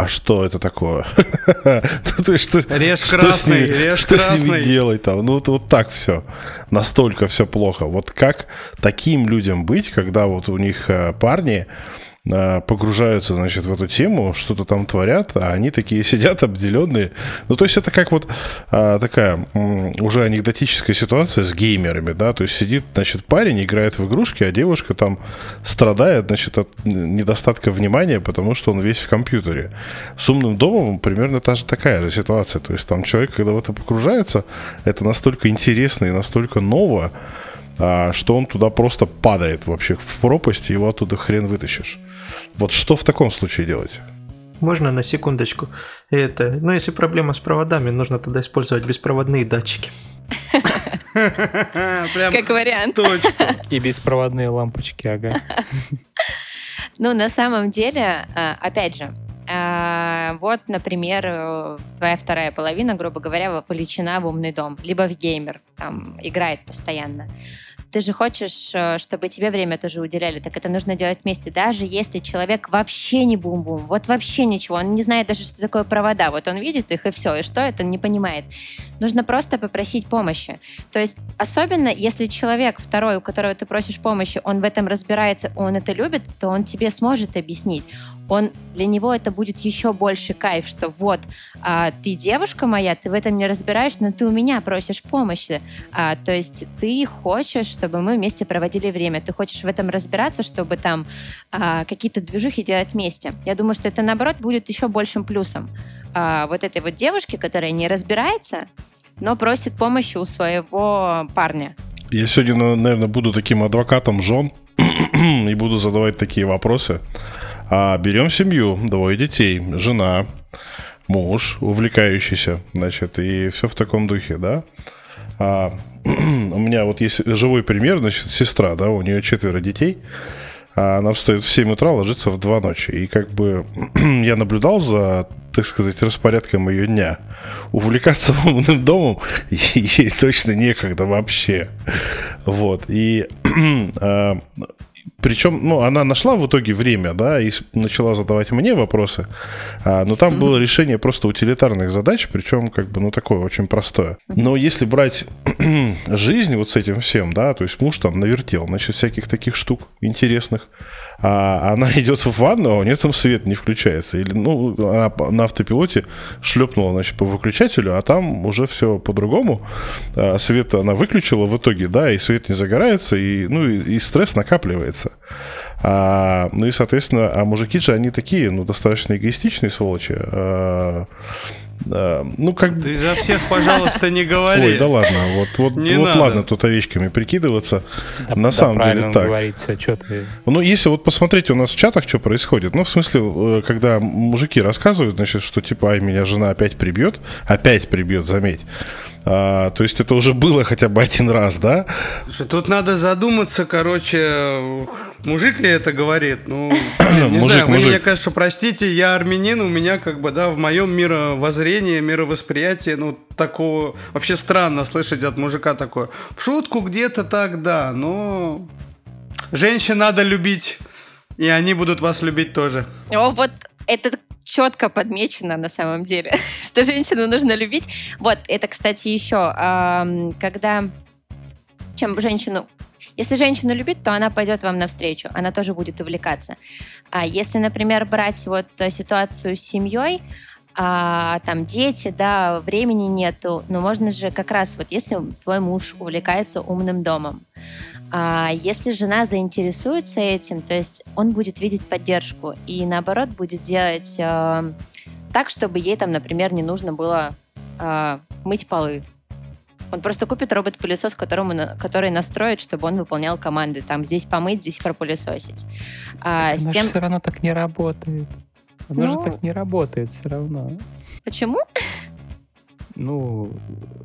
А что это такое? Ну, то есть, что, Режь что красный, с ними, режь что с ними делать там? Ну, вот, вот так все. Настолько все плохо. Вот как таким людям быть, когда вот у них э, парни погружаются, значит, в эту тему, что-то там творят, а они такие сидят обделенные. Ну, то есть это как вот а, такая уже анекдотическая ситуация с геймерами, да, то есть сидит, значит, парень, играет в игрушки, а девушка там страдает, значит, от недостатка внимания, потому что он весь в компьютере. С умным домом примерно та же такая же ситуация, то есть там человек, когда в это погружается, это настолько интересно и настолько ново, а, что он туда просто падает вообще в пропасть, и его оттуда хрен вытащишь. Вот что в таком случае делать? Можно на секундочку? Это, ну, если проблема с проводами, нужно тогда использовать беспроводные датчики. Как вариант. И беспроводные лампочки, ага. Ну, на самом деле, а, опять же, а, вот, например, э, твоя вторая половина, грубо говоря, вовлечена в умный дом, либо в геймер, там, играет постоянно. Ты же хочешь, э, чтобы тебе время тоже уделяли, так это нужно делать вместе, даже если человек вообще не бум-бум, вот вообще ничего, он не знает даже, что такое провода, вот он видит их и все, и что это, не понимает. Нужно просто попросить помощи. То есть, особенно если человек второй, у которого ты просишь помощи, он в этом разбирается, он это любит, то он тебе сможет объяснить. Он, для него это будет еще больше кайф, что вот, а, ты девушка моя, ты в этом не разбираешься, но ты у меня просишь помощи. А, то есть ты хочешь, чтобы мы вместе проводили время, ты хочешь в этом разбираться, чтобы там а, какие-то движухи делать вместе. Я думаю, что это, наоборот, будет еще большим плюсом. А, вот этой вот девушки, которая не разбирается, но просит помощи у своего парня. Я сегодня, наверное, буду таким адвокатом жен и буду задавать такие вопросы. А берем семью, двое детей, жена, муж, увлекающийся, значит, и все в таком духе, да? А, у меня вот есть живой пример, значит, сестра, да, у нее четверо детей, а она встает в 7 утра, ложится в 2 ночи. И как бы я наблюдал за, так сказать, распорядком ее дня. Увлекаться умным домом ей точно некогда вообще. Вот. И а, причем, ну, она нашла в итоге время, да, и начала задавать мне вопросы, а, но там было решение просто утилитарных задач, причем, как бы, ну, такое очень простое. Но если брать жизнь вот с этим всем, да, то есть муж там навертел, значит, всяких таких штук интересных, а она идет в ванну, а у нее там свет не включается. Или, ну, она на автопилоте шлепнула, значит, по выключателю, а там уже все по-другому. А, Свет она выключила в итоге, да, и свет не загорается, и, ну, и, и стресс накапливается. А, ну и, соответственно, а мужики же, они такие, ну, достаточно эгоистичные сволочи. А, ну, как бы... Ты за всех, пожалуйста, не говори. Ой, да ладно, вот, вот, Не вот надо. ладно тут овечками прикидываться. Да- На да самом деле так. говорит все, что ты... Ну, если вот посмотреть у нас в чатах, что происходит, ну, в смысле, э, когда мужики рассказывают, значит, что типа, ай, меня жена опять прибьет, опять прибьет, заметь. А, то есть это уже было хотя бы один раз, да? Слушай, тут надо задуматься, короче, мужик ли это говорит? Ну, блин, не Мужик, знаю, вы мужик. меня, конечно, простите, я армянин, у меня как бы, да, в моем мировоззрении, мировосприятии, ну, такого, вообще странно слышать от мужика такое. В шутку где-то так, да, но женщин надо любить, и они будут вас любить тоже. О, вот это четко подмечено на самом деле, что женщину нужно любить. Вот, это, кстати, еще, когда чем женщину... Если женщину любить, то она пойдет вам навстречу, она тоже будет увлекаться. А если, например, брать вот ситуацию с семьей, а, там дети, да, времени нету, но можно же как раз вот если твой муж увлекается умным домом, а если жена заинтересуется этим, то есть он будет видеть поддержку и наоборот будет делать э, так, чтобы ей там, например, не нужно было э, мыть полы. Он просто купит робот-пылесос, которому, который настроит, чтобы он выполнял команды. Там здесь помыть, здесь пропылесосить. А, с тем... все равно так не работает. Оно Ну- же так не работает все равно. Почему? Ну,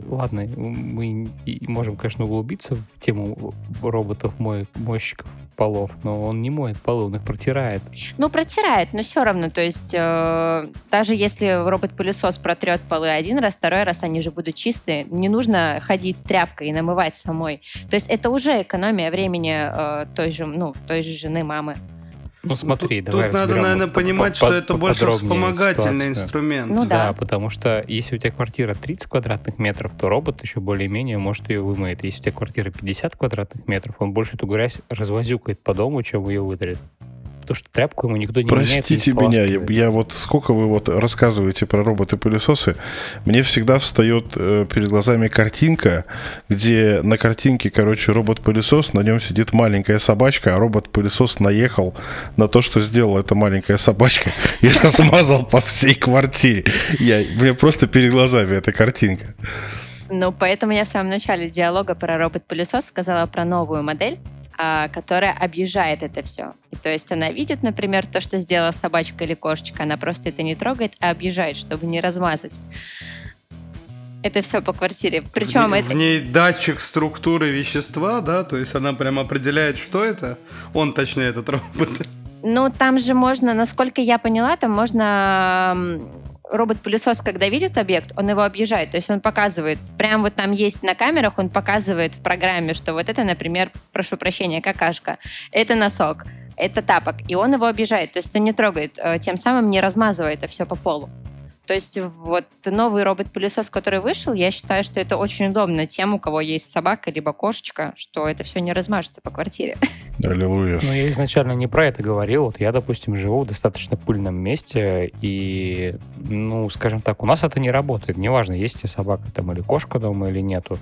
ладно, мы можем, конечно, углубиться в тему роботов мо- мойщиков полов, но он не моет полы, он их протирает. Ну, протирает, но все равно. То есть, э, даже если робот-пылесос протрет полы один раз, второй раз они же будут чистые. Не нужно ходить с тряпкой и намывать самой. То есть, это уже экономия времени э, той же, ну, той же жены, мамы. Ну смотри, тут, давай Тут надо, наверное, по- понимать, по- что это больше вспомогательный ситуацию. инструмент. Ну да. да. потому что если у тебя квартира 30 квадратных метров, то робот еще более-менее может ее вымыть. Если у тебя квартира 50 квадратных метров, он больше эту грязь развозюкает по дому, чем ее вытрет. Потому что тряпку ему никто не меняет. и не Простите меня, я, я вот сколько вы вот рассказываете про роботы-пылесосы, мне всегда встает э, перед глазами картинка, где на картинке, короче, робот-пылесос, на нем сидит маленькая собачка, а робот-пылесос наехал на то, что сделала эта маленькая собачка, и размазал по всей квартире. Я, у меня просто перед глазами эта картинка. Ну, поэтому я в самом начале диалога про робот-пылесос сказала про новую модель, которая объезжает это все. И то есть она видит, например, то, что сделала собачка или кошечка, она просто это не трогает, а объезжает, чтобы не размазать. Это все по квартире. Причем в, это... в ней датчик структуры вещества, да, то есть она прям определяет, что это. Он, точнее, этот робот. Ну, там же можно, насколько я поняла, там можно робот-пылесос, когда видит объект, он его объезжает. То есть он показывает, прям вот там есть на камерах, он показывает в программе, что вот это, например, прошу прощения, какашка, это носок, это тапок, и он его объезжает. То есть он не трогает, э, тем самым не размазывая это все по полу. То есть вот новый робот-пылесос, который вышел, я считаю, что это очень удобно тем, у кого есть собака либо кошечка, что это все не размажется по квартире. Аллилуйя. Ну, я изначально не про это говорил. Вот я, допустим, живу в достаточно пыльном месте, и, ну, скажем так, у нас это не работает. Неважно, есть ли собака там или кошка дома или нету.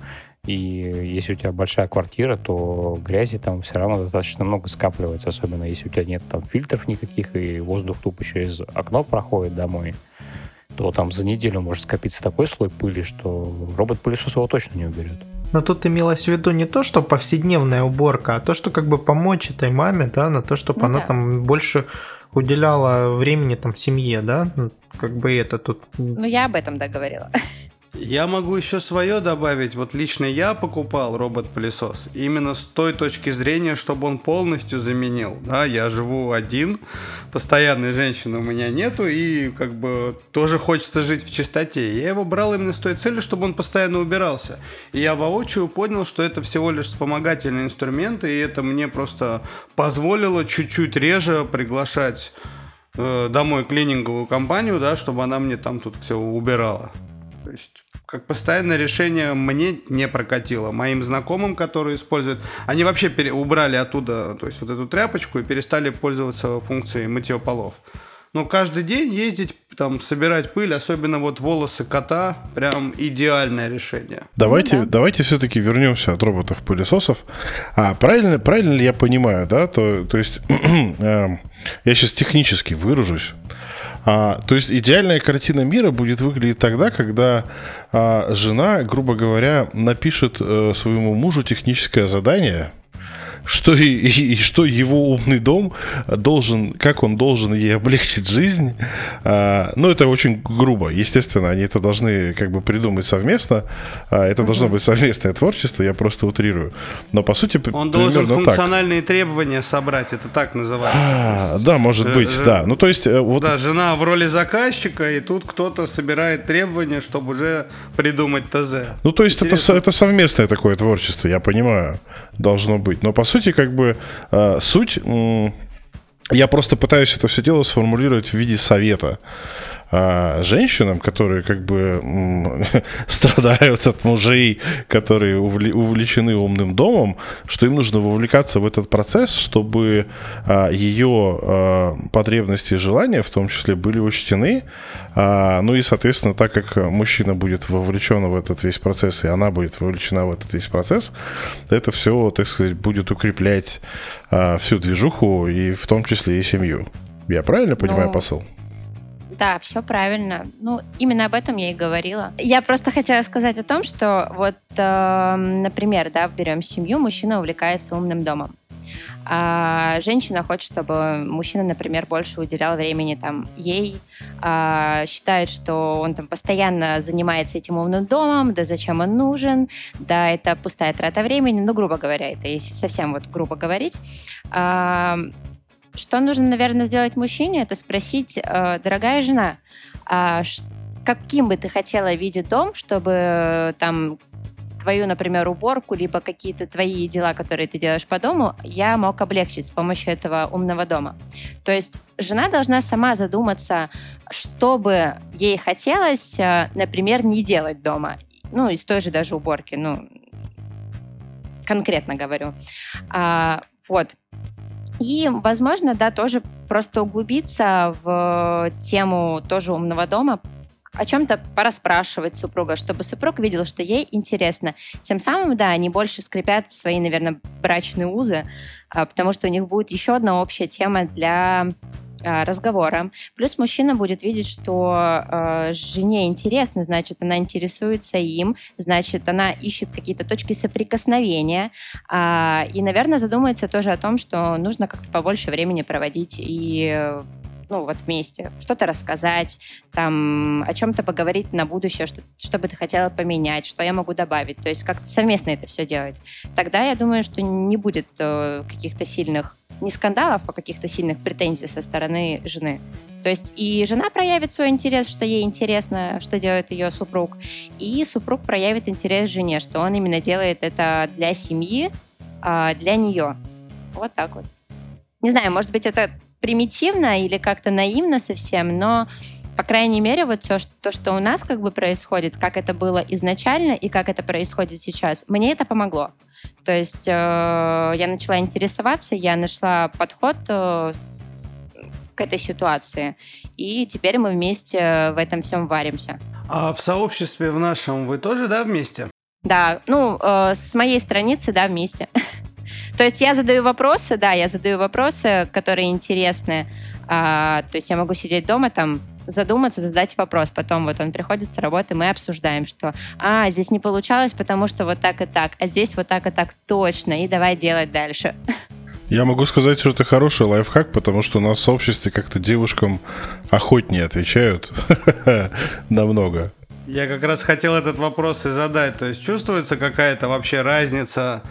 И если у тебя большая квартира, то грязи там все равно достаточно много скапливается, особенно если у тебя нет там фильтров никаких, и воздух тупо через окно проходит домой то там за неделю может скопиться такой слой пыли, что робот-пылесос его точно не уберет. Но тут имелось в виду не то, что повседневная уборка, а то, что как бы помочь этой маме, да, на то, чтобы Ну она да. там больше уделяла времени там семье, да, Ну, как бы это тут... Ну, я об этом, да, говорила. Я могу еще свое добавить. Вот лично я покупал робот-пылесос именно с той точки зрения, чтобы он полностью заменил. Да, я живу один, постоянной женщины у меня нету, и как бы тоже хочется жить в чистоте. Я его брал именно с той целью, чтобы он постоянно убирался. И я воочию понял, что это всего лишь вспомогательный инструмент, и это мне просто позволило чуть-чуть реже приглашать э, домой клининговую компанию, да, чтобы она мне там тут все убирала. То есть как постоянное решение мне не прокатило. Моим знакомым, которые используют, они вообще пере- убрали оттуда, то есть вот эту тряпочку и перестали пользоваться функцией мытье полов. Ну, каждый день ездить, там, собирать пыль, особенно вот волосы кота, прям идеальное решение. Давайте, да. давайте все-таки вернемся от роботов-пылесосов. А правильно, правильно ли я понимаю, да? То, то есть эм, я сейчас технически выражусь. А, то есть идеальная картина мира будет выглядеть тогда, когда а, жена, грубо говоря, напишет э, своему мужу техническое задание, что, и, и- и что его умный дом должен, как он должен ей облегчить жизнь. А, ну, это очень грубо. Естественно, они это должны как бы придумать совместно. А, это должно быть совместное творчество, я просто утрирую. Но по сути, Он должен примерно так. функциональные требования собрать, это так называется. А, да, может Э, быть, э, да. Ну, то есть, э, вот Да, жена в роли заказчика, и тут кто-то собирает требования, чтобы уже придумать ТЗ. Ну, то есть это, Интересно. это совместное такое творчество, я понимаю, должно быть. Но по сути, как бы э, суть. я просто пытаюсь это все дело сформулировать в виде совета а, женщинам, которые как бы страдают от мужей, которые увле- увлечены умным домом, что им нужно вовлекаться в этот процесс, чтобы а, ее а, потребности и желания в том числе были учтены. А, ну и, соответственно, так как мужчина будет вовлечен в этот весь процесс, и она будет вовлечена в этот весь процесс, это все, так сказать, будет укреплять а, всю движуху и в том числе и семью. Я правильно понимаю Ну, посыл? Да, все правильно. Ну, именно об этом я и говорила. Я просто хотела сказать о том, что вот, э, например, да, берем семью, мужчина увлекается умным домом. А женщина хочет, чтобы мужчина, например, больше уделял времени там ей, а, считает, что он там постоянно занимается этим умным домом, да зачем он нужен, да это пустая трата времени, ну, грубо говоря, это если совсем вот грубо говорить. А, что нужно, наверное, сделать мужчине, это спросить, э, дорогая жена, а каким бы ты хотела видеть дом, чтобы э, там твою, например, уборку, либо какие-то твои дела, которые ты делаешь по дому, я мог облегчить с помощью этого умного дома. То есть жена должна сама задуматься, что бы ей хотелось, э, например, не делать дома. Ну, из той же даже уборки, ну, конкретно говорю. А, вот. И, возможно, да, тоже просто углубиться в тему тоже умного дома, о чем-то пораспрашивать супруга, чтобы супруг видел, что ей интересно. Тем самым, да, они больше скрепят свои, наверное, брачные узы, а, потому что у них будет еще одна общая тема для а, разговора. Плюс мужчина будет видеть, что э, жене интересно, значит, она интересуется им, значит, она ищет какие-то точки соприкосновения. Э, и, наверное, задумается тоже о том, что нужно как-то побольше времени проводить и ну, вот вместе, что-то рассказать, там, о чем-то поговорить на будущее, что, что бы ты хотела поменять, что я могу добавить, то есть как-то совместно это все делать. Тогда я думаю, что не будет э, каких-то сильных, не скандалов, а каких-то сильных претензий со стороны жены. То есть и жена проявит свой интерес, что ей интересно, что делает ее супруг, и супруг проявит интерес жене, что он именно делает это для семьи, а, для нее. Вот так вот. Не знаю, может быть, это примитивно или как-то наивно совсем, но по крайней мере, вот все, то, что у нас как бы происходит, как это было изначально и как это происходит сейчас, мне это помогло. То есть э, я начала интересоваться, я нашла подход э, с, к этой ситуации, и теперь мы вместе в этом всем варимся. А в сообществе в нашем вы тоже, да, вместе? Да, ну, э, с моей страницы, да, вместе. То есть я задаю вопросы, да, я задаю вопросы, которые интересны. А, то есть я могу сидеть дома, там, задуматься, задать вопрос. Потом вот он приходит с работы, мы обсуждаем, что а, здесь не получалось, потому что вот так и так, а здесь вот так и так точно, и давай делать дальше. Я могу сказать, что это хороший лайфхак, потому что у нас в сообществе как-то девушкам охотнее отвечают намного. Я как раз хотел этот вопрос и задать. То есть чувствуется какая-то вообще разница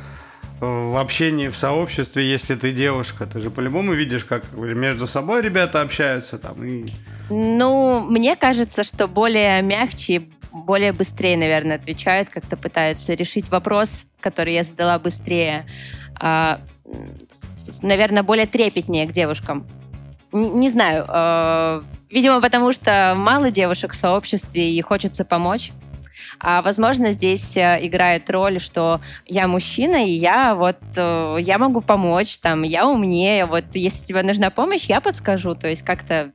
в общении в сообществе, если ты девушка? Ты же по-любому видишь, как между собой ребята общаются там и... Ну, мне кажется, что более мягче, более быстрее, наверное, отвечают, как-то пытаются решить вопрос, который я задала быстрее. А, наверное, более трепетнее к девушкам. Не, знаю. А, видимо, потому что мало девушек в сообществе и хочется помочь. А, возможно, здесь э, играет роль, что я мужчина, и я вот э, я могу помочь, там, я умнее, вот если тебе нужна помощь, я подскажу, то есть как-то,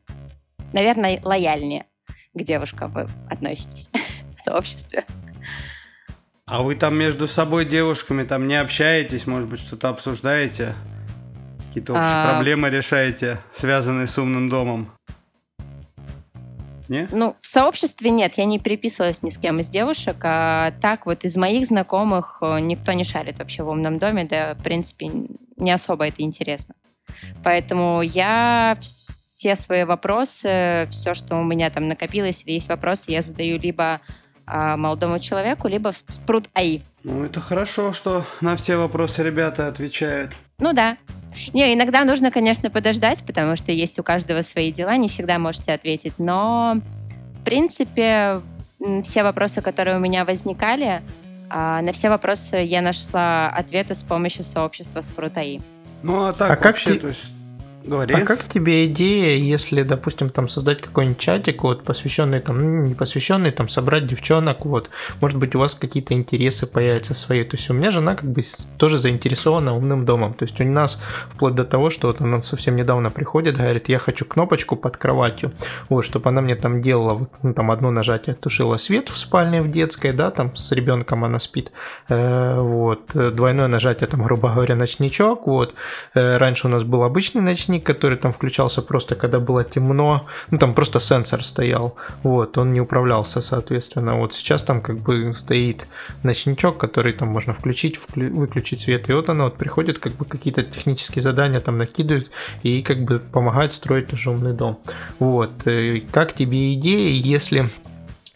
наверное, лояльнее к девушкам вы относитесь в сообществе. А вы там между собой девушками там не общаетесь, может быть, что-то обсуждаете? Какие-то общие а... проблемы решаете, связанные с умным домом? Не? Ну, в сообществе нет, я не переписывалась ни с кем из девушек, а так вот из моих знакомых э, никто не шарит вообще в умном доме, да, в принципе, не особо это интересно. Поэтому я все свои вопросы, все, что у меня там накопилось, или есть вопросы, я задаю либо а, молодому человеку, либо в спрут АИ. Ну, это хорошо, что на все вопросы ребята отвечают. Ну да. Не, иногда нужно, конечно, подождать, потому что есть у каждого свои дела, не всегда можете ответить. Но, в принципе, все вопросы, которые у меня возникали, а, на все вопросы я нашла ответы с помощью сообщества Спрут.АИ. Ну, а так а вообще, как то есть Говори. А как тебе идея, если, допустим, там создать какой-нибудь чатик, вот, посвященный там, ну, не посвященный, там, собрать девчонок, вот, может быть, у вас какие-то интересы появятся свои. То есть у меня жена как бы тоже заинтересована умным домом. То есть у нас вплоть до того, что вот она совсем недавно приходит, говорит, я хочу кнопочку под кроватью, вот, чтобы она мне там делала, ну, там, одно нажатие, тушила свет в спальне в детской, да, там, с ребенком она спит, э, вот, двойное нажатие, там, грубо говоря, ночничок, вот, э, раньше у нас был обычный ночник, ночник, который там включался просто, когда было темно, ну там просто сенсор стоял, вот, он не управлялся, соответственно, вот сейчас там как бы стоит ночничок, который там можно включить, вклю- выключить свет, и вот она вот приходит, как бы какие-то технические задания там накидывает и как бы помогает строить уже умный дом. Вот, э, как тебе идея, если,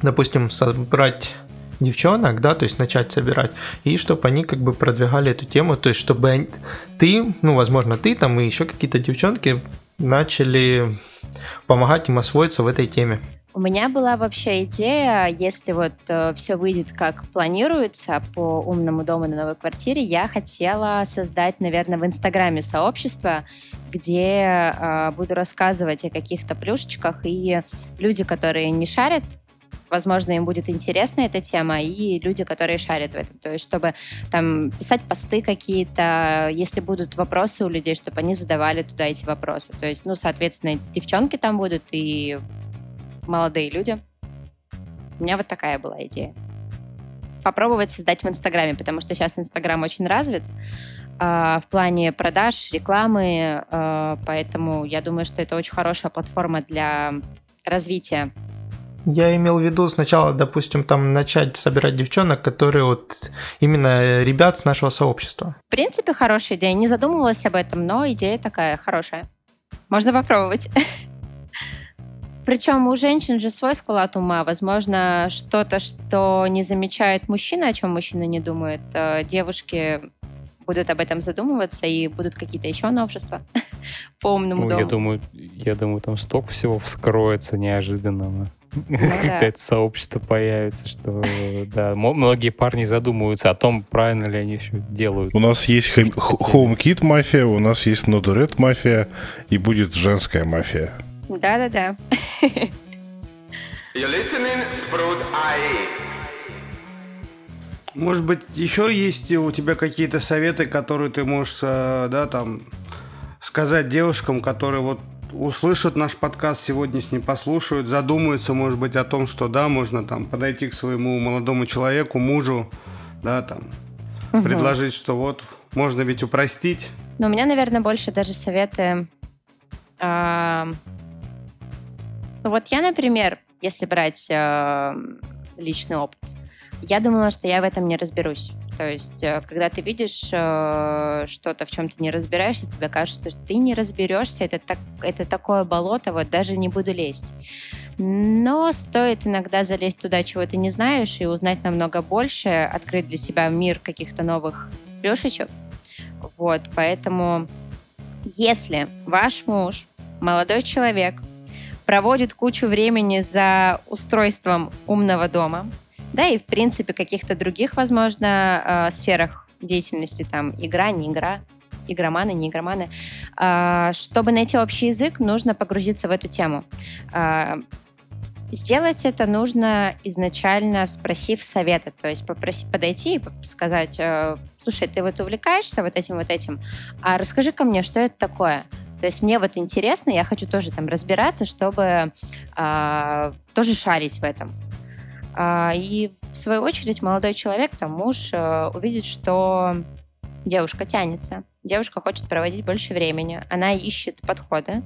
допустим, собрать девчонок, да, то есть начать собирать, и чтобы они как бы продвигали эту тему, то есть чтобы ты, ну, возможно, ты там и еще какие-то девчонки начали помогать им освоиться в этой теме. У меня была вообще идея, если вот э, все выйдет как планируется по умному дому на новой квартире, я хотела создать, наверное, в Инстаграме сообщество, где э, буду рассказывать о каких-то плюшечках, и люди, которые не шарят возможно, им будет интересна эта тема, и люди, которые шарят в этом. То есть, чтобы там писать посты какие-то, если будут вопросы у людей, чтобы они задавали туда эти вопросы. То есть, ну, соответственно, девчонки там будут и молодые люди. У меня вот такая была идея. Попробовать создать в Инстаграме, потому что сейчас Инстаграм очень развит э, в плане продаж, рекламы, э, поэтому я думаю, что это очень хорошая платформа для развития я имел в виду сначала, допустим, там начать собирать девчонок, которые вот именно ребят с нашего сообщества. В принципе, хорошая идея. Не задумывалась об этом, но идея такая хорошая. Можно попробовать. Причем у женщин же свой склад ума. Возможно, что-то, что не замечает мужчина, о чем мужчина не думает. Э, девушки будут об этом задумываться и будут какие-то еще новшества по умному ну, дому. Я думаю, я думаю, там сток всего вскроется неожиданно. Ну Когда это сообщество появится, что да, многие парни задумываются о том, правильно ли они все делают. У нас есть HomeKit мафия, у нас есть Node-RED мафия и будет женская мафия. Да-да-да. You're listening Sprout IE. Может быть, еще есть у тебя какие-то советы, которые ты можешь, э, да, там, сказать девушкам, которые вот услышат наш подкаст сегодняшний, послушают, задумаются, может быть, о том, что да, можно там подойти к своему молодому человеку, мужу, да, там, угу. предложить, что вот можно ведь упростить. Но у меня, наверное, больше даже советы. А... Вот я, например, если брать э, личный опыт, я думала, что я в этом не разберусь. То есть, э, когда ты видишь э, что-то, в чем ты не разбираешься, тебе кажется, что ты не разберешься, это, так, это такое болото, вот даже не буду лезть. Но стоит иногда залезть туда, чего ты не знаешь, и узнать намного больше, открыть для себя мир каких-то новых плюшечек. Вот, поэтому если ваш муж, молодой человек, проводит кучу времени за устройством умного дома, да, и в принципе каких-то других, возможно, э, сферах деятельности, там, игра, не игра, игроманы, не игроманы. Э, чтобы найти общий язык, нужно погрузиться в эту тему. Э, сделать это нужно изначально спросив совета, то есть попросить подойти и сказать, э, слушай, ты вот увлекаешься вот этим, вот этим, а расскажи ко мне, что это такое? То есть мне вот интересно, я хочу тоже там разбираться, чтобы э, тоже шарить в этом. А, и в свою очередь молодой человек, там муж, э, увидит, что девушка тянется, девушка хочет проводить больше времени, она ищет подходы.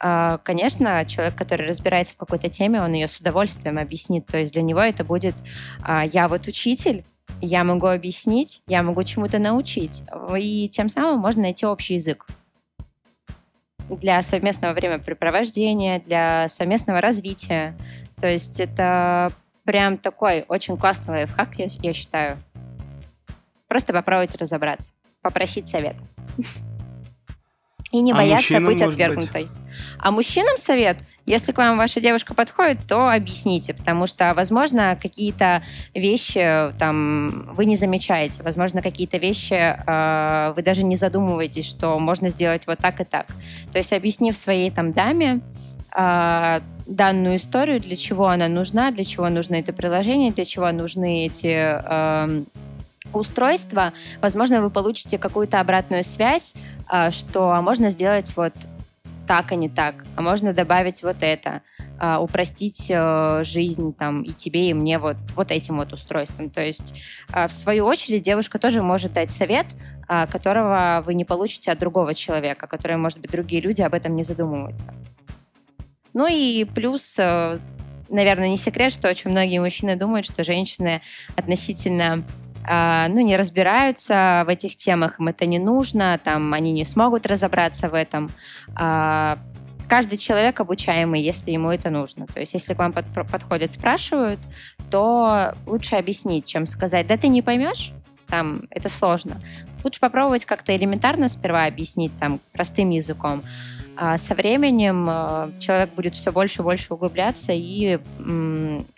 А, конечно, человек, который разбирается в какой-то теме, он ее с удовольствием объяснит. То есть для него это будет а, «я вот учитель», я могу объяснить, я могу чему-то научить. И тем самым можно найти общий язык для совместного времяпрепровождения, для совместного развития. То есть это прям такой очень классный лайфхак, я, я считаю. Просто попробовать разобраться, попросить совет. И не а бояться быть отвергнутой. Быть? А мужчинам совет, если к вам ваша девушка подходит, то объясните, потому что, возможно, какие-то вещи там вы не замечаете, возможно, какие-то вещи э, вы даже не задумываетесь, что можно сделать вот так и так. То есть, объяснив своей там даме, э, данную историю, для чего она нужна, для чего нужно это приложение, для чего нужны эти э, устройства. Возможно, вы получите какую-то обратную связь, э, что а можно сделать вот так, а не так, а можно добавить вот это, э, упростить э, жизнь там и тебе, и мне вот, вот этим вот устройством. То есть, э, в свою очередь, девушка тоже может дать совет, э, которого вы не получите от другого человека, который, может быть, другие люди об этом не задумываются. Ну и плюс, э, наверное, не секрет, что очень многие мужчины думают, что женщины относительно а, ну, не разбираются в этих темах, им это не нужно, там, они не смогут разобраться в этом. А, каждый человек обучаемый, если ему это нужно. То есть, если к вам под, подходят, спрашивают, то лучше объяснить, чем сказать, да ты не поймешь, там, это сложно. Лучше попробовать как-то элементарно сперва объяснить, там, простым языком, А со временем э, человек будет все больше и больше углубляться, и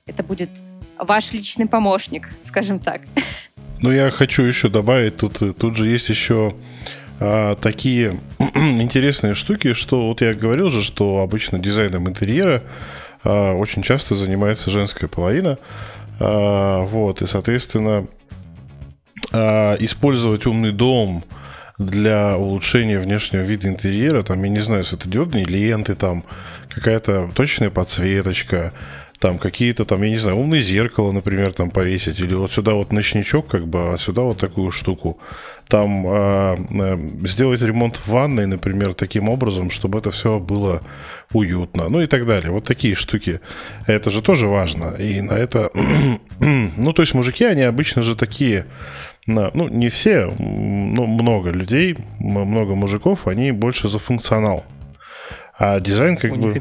это будет ваш личный помощник, скажем так. Ну, я хочу еще добавить, тут, тут же есть еще а, такие интересные штуки, что вот я говорил же, что обычно дизайном интерьера а, очень часто занимается женская половина. А, вот, и, соответственно, а, использовать умный дом для улучшения внешнего вида интерьера, там, я не знаю, светодиодные ленты, там, какая-то точная подсветочка, там какие-то там, я не знаю, умные зеркало, например, там повесить, или вот сюда вот ночничок, как бы, а сюда вот такую штуку. Там э, э, сделать ремонт в ванной, например, таким образом, чтобы это все было уютно, ну и так далее. Вот такие штуки. Это же тоже важно. И на это, ну, то есть мужики, они обычно же такие, ну, не все, но много людей, много мужиков, они больше за функционал. А дизайн как бы...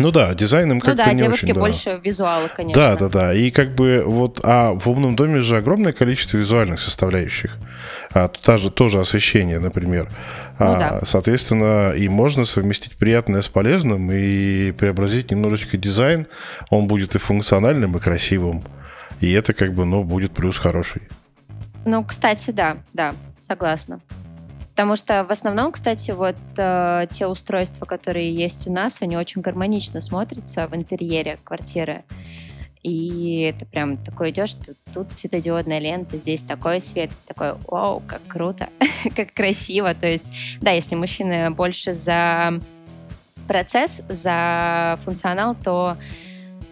Ну да, дизайн им как-то Ну да, не девушки очень, да. больше визуала, конечно. Да, да, да. И как бы вот, а в умном доме же огромное количество визуальных составляющих. А, та же, тоже освещение, например. Ну а, да. Соответственно, и можно совместить приятное с полезным и преобразить немножечко дизайн. Он будет и функциональным, и красивым. И это как бы, ну, будет плюс хороший. Ну, кстати, да, да, согласна. Потому что в основном, кстати, вот э, те устройства, которые есть у нас, они очень гармонично смотрятся в интерьере квартиры. И это прям такой идешь, тут, тут светодиодная лента, здесь такой свет, такой, вау, как круто, как красиво. То есть, да, если мужчины больше за процесс, за функционал, то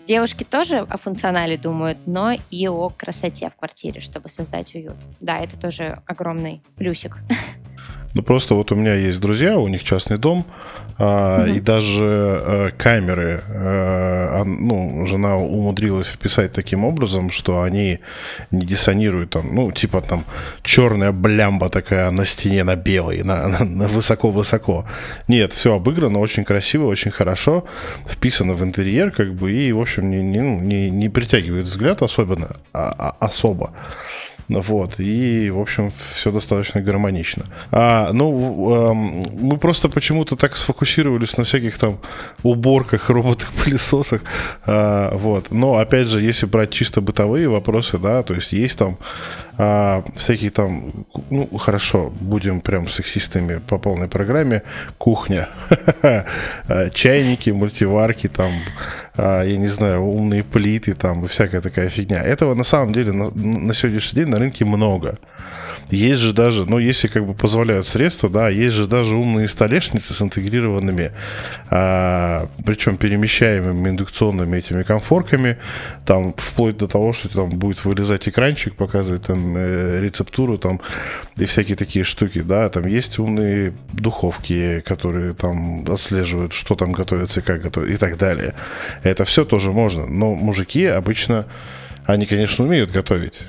девушки тоже о функционале думают, но и о красоте в квартире, чтобы создать уют. Да, это тоже огромный плюсик. Ну, просто вот у меня есть друзья, у них частный дом, а, и даже э, камеры, он- ну, жена умудрилась вписать таким образом, что они не диссонируют там, ну, типа там черная блямба такая на стене, на белой, на высоко-высоко. Нет, все обыграно, очень красиво, очень хорошо, вписано в интерьер, как бы, и, в общем, не, не, ну, не, не притягивает взгляд особенно, а- а- особо. Вот, и, в общем, все достаточно гармонично. А, ну, эм, мы просто почему-то так сфокусировались на всяких там уборках, роботах-пылесосах. а, вот. Но, опять же, если брать чисто бытовые вопросы, да, то есть есть там а, всякие там, ну, хорошо, будем прям сексистами по полной программе, кухня, А, чайники, мультиварки, там, я не знаю, умные плиты, там, и всякая такая фигня. Этого на самом деле на, на сегодняшний день на рынке много. Есть же даже, ну, если как бы позволяют средства, да, есть же даже умные столешницы с интегрированными, а, причем перемещаемыми индукционными этими комфорками, там, вплоть до того, что там будет вылезать экранчик, показывать там э, рецептуру, там, и всякие такие штуки, да, там есть умные духовки, которые там отслеживают, что там готовится и как готовится, и так далее. Это все тоже можно, но мужики обычно, они, конечно, умеют готовить.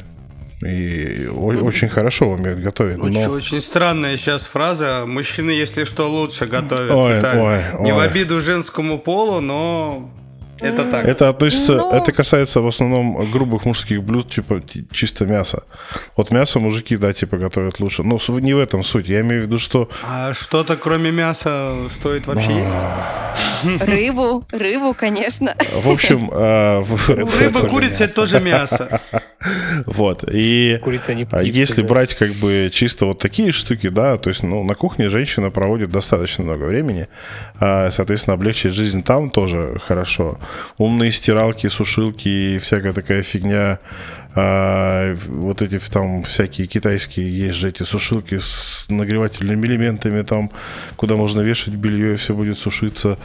И очень хорошо умеют готовить. Очень, но... очень странная сейчас фраза. Мужчины, если что, лучше готовят. Ой, Виталий. ой, Не в ой. обиду женскому полу, но это так. Это относится, Ну- это касается в основном грубых мужских блюд, типа ти- чисто мясо. Вот мясо мужики, да, типа готовят лучше. Но с- не в этом суть. Я имею в виду, что А что-то кроме мяса стоит вообще есть? Рыбу, рыбу, конечно. в общем, а, Рыба, курица это тоже мясо. вот и Курица не а птица. если брать как бы чисто вот такие штуки, да, то есть, ну, на кухне женщина проводит достаточно много времени, а, соответственно, облегчить жизнь там тоже хорошо. Умные стиралки, сушилки и всякая такая фигня, а, вот эти там всякие китайские есть же эти сушилки с нагревательными элементами там, куда можно вешать белье и все будет сушиться.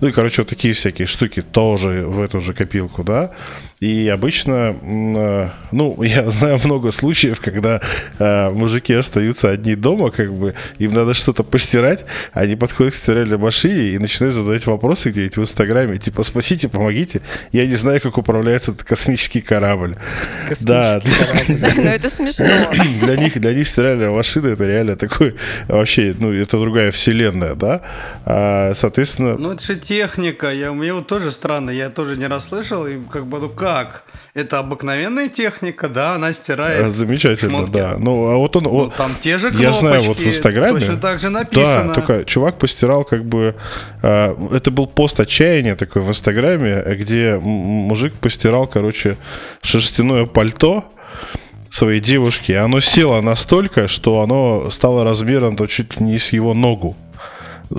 Ну и, короче, вот такие всякие штуки тоже в эту же копилку, да. И обычно, э, ну, я знаю много случаев, когда э, мужики остаются одни дома, как бы, им надо что-то постирать, они подходят к стиральной машине и начинают задавать вопросы где-нибудь в Инстаграме, типа, спасите, помогите, я не знаю, как управляется этот космический корабль. Да, корабль. Ну, это смешно. для них, для них стиральная машина это реально такой вообще, ну, это другая вселенная, да. А, соответственно, Ну, это же техника. Я, мне вот тоже странно. Я тоже не раз слышал. И как бы, ну как? Это обыкновенная техника, да, она стирает. А, Замечательно, шмотки. да. Ну, а вот он... Ну, вот- там те же кнопочки. Я знаю, вот в Инстаграме... Точно так же написано. Да, только чувак постирал как бы... а, это был пост отчаяния такой в Инстаграме, где мужик постирал, короче, шерстяное пальто своей девушки. И оно село настолько, что оно стало размером то чуть ли не с его ногу.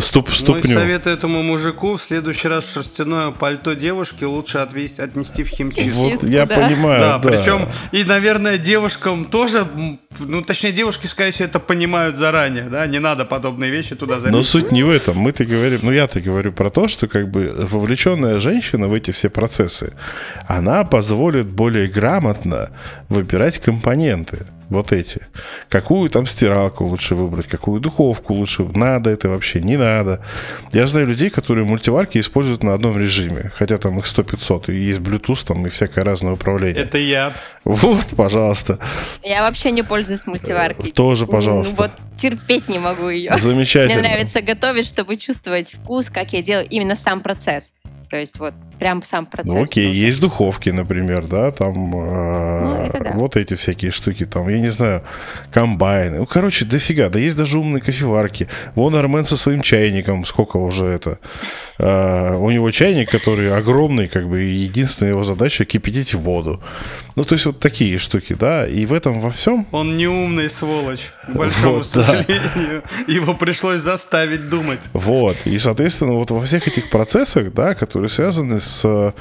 Ступ, Мой ступню. совет этому мужику в следующий раз шерстяное пальто девушки лучше отвести, отнести в химчистку. Вот я да. понимаю, Да, да. причем и, наверное, девушкам тоже, ну, точнее, девушки, скорее всего, это понимают заранее, да, не надо подобные вещи туда Но заметить. суть не в этом. Мы-то говорим, ну я-то говорю про то, что как бы вовлеченная женщина в эти все процессы, она позволит более грамотно выбирать компоненты. Вот эти. Какую там стиралку лучше выбрать, какую духовку лучше, надо это вообще, не надо. Я знаю людей, которые мультиварки используют на одном режиме, хотя там их 100-500, и есть Bluetooth там и всякое разное управление. Это я. Вот, пожалуйста. Я вообще не пользуюсь мультиваркой. Тоже, М, пожалуйста. Вот терпеть не могу ее. Замечательно. Мне нравится готовить, чтобы чувствовать вкус, как я делаю, именно сам процесс. То есть вот прям сам процесс. Ну окей, нужен. есть духовки, например, да, там э, Ну, да. вот эти всякие штуки, там, я не знаю, комбайны. Ну, короче, дофига, да есть даже умные кофеварки. Вон Армен со своим чайником, сколько уже это. Э, у него чайник, который огромный, как бы, и единственная его задача кипятить воду. Ну, то есть вот такие штуки, да, и в этом во всем Он не умный сволочь, к большому Вот, да. сожалению. Его пришлось заставить думать. Вот. И, соответственно, вот во всех этих процессах, да, которые связаны с... э,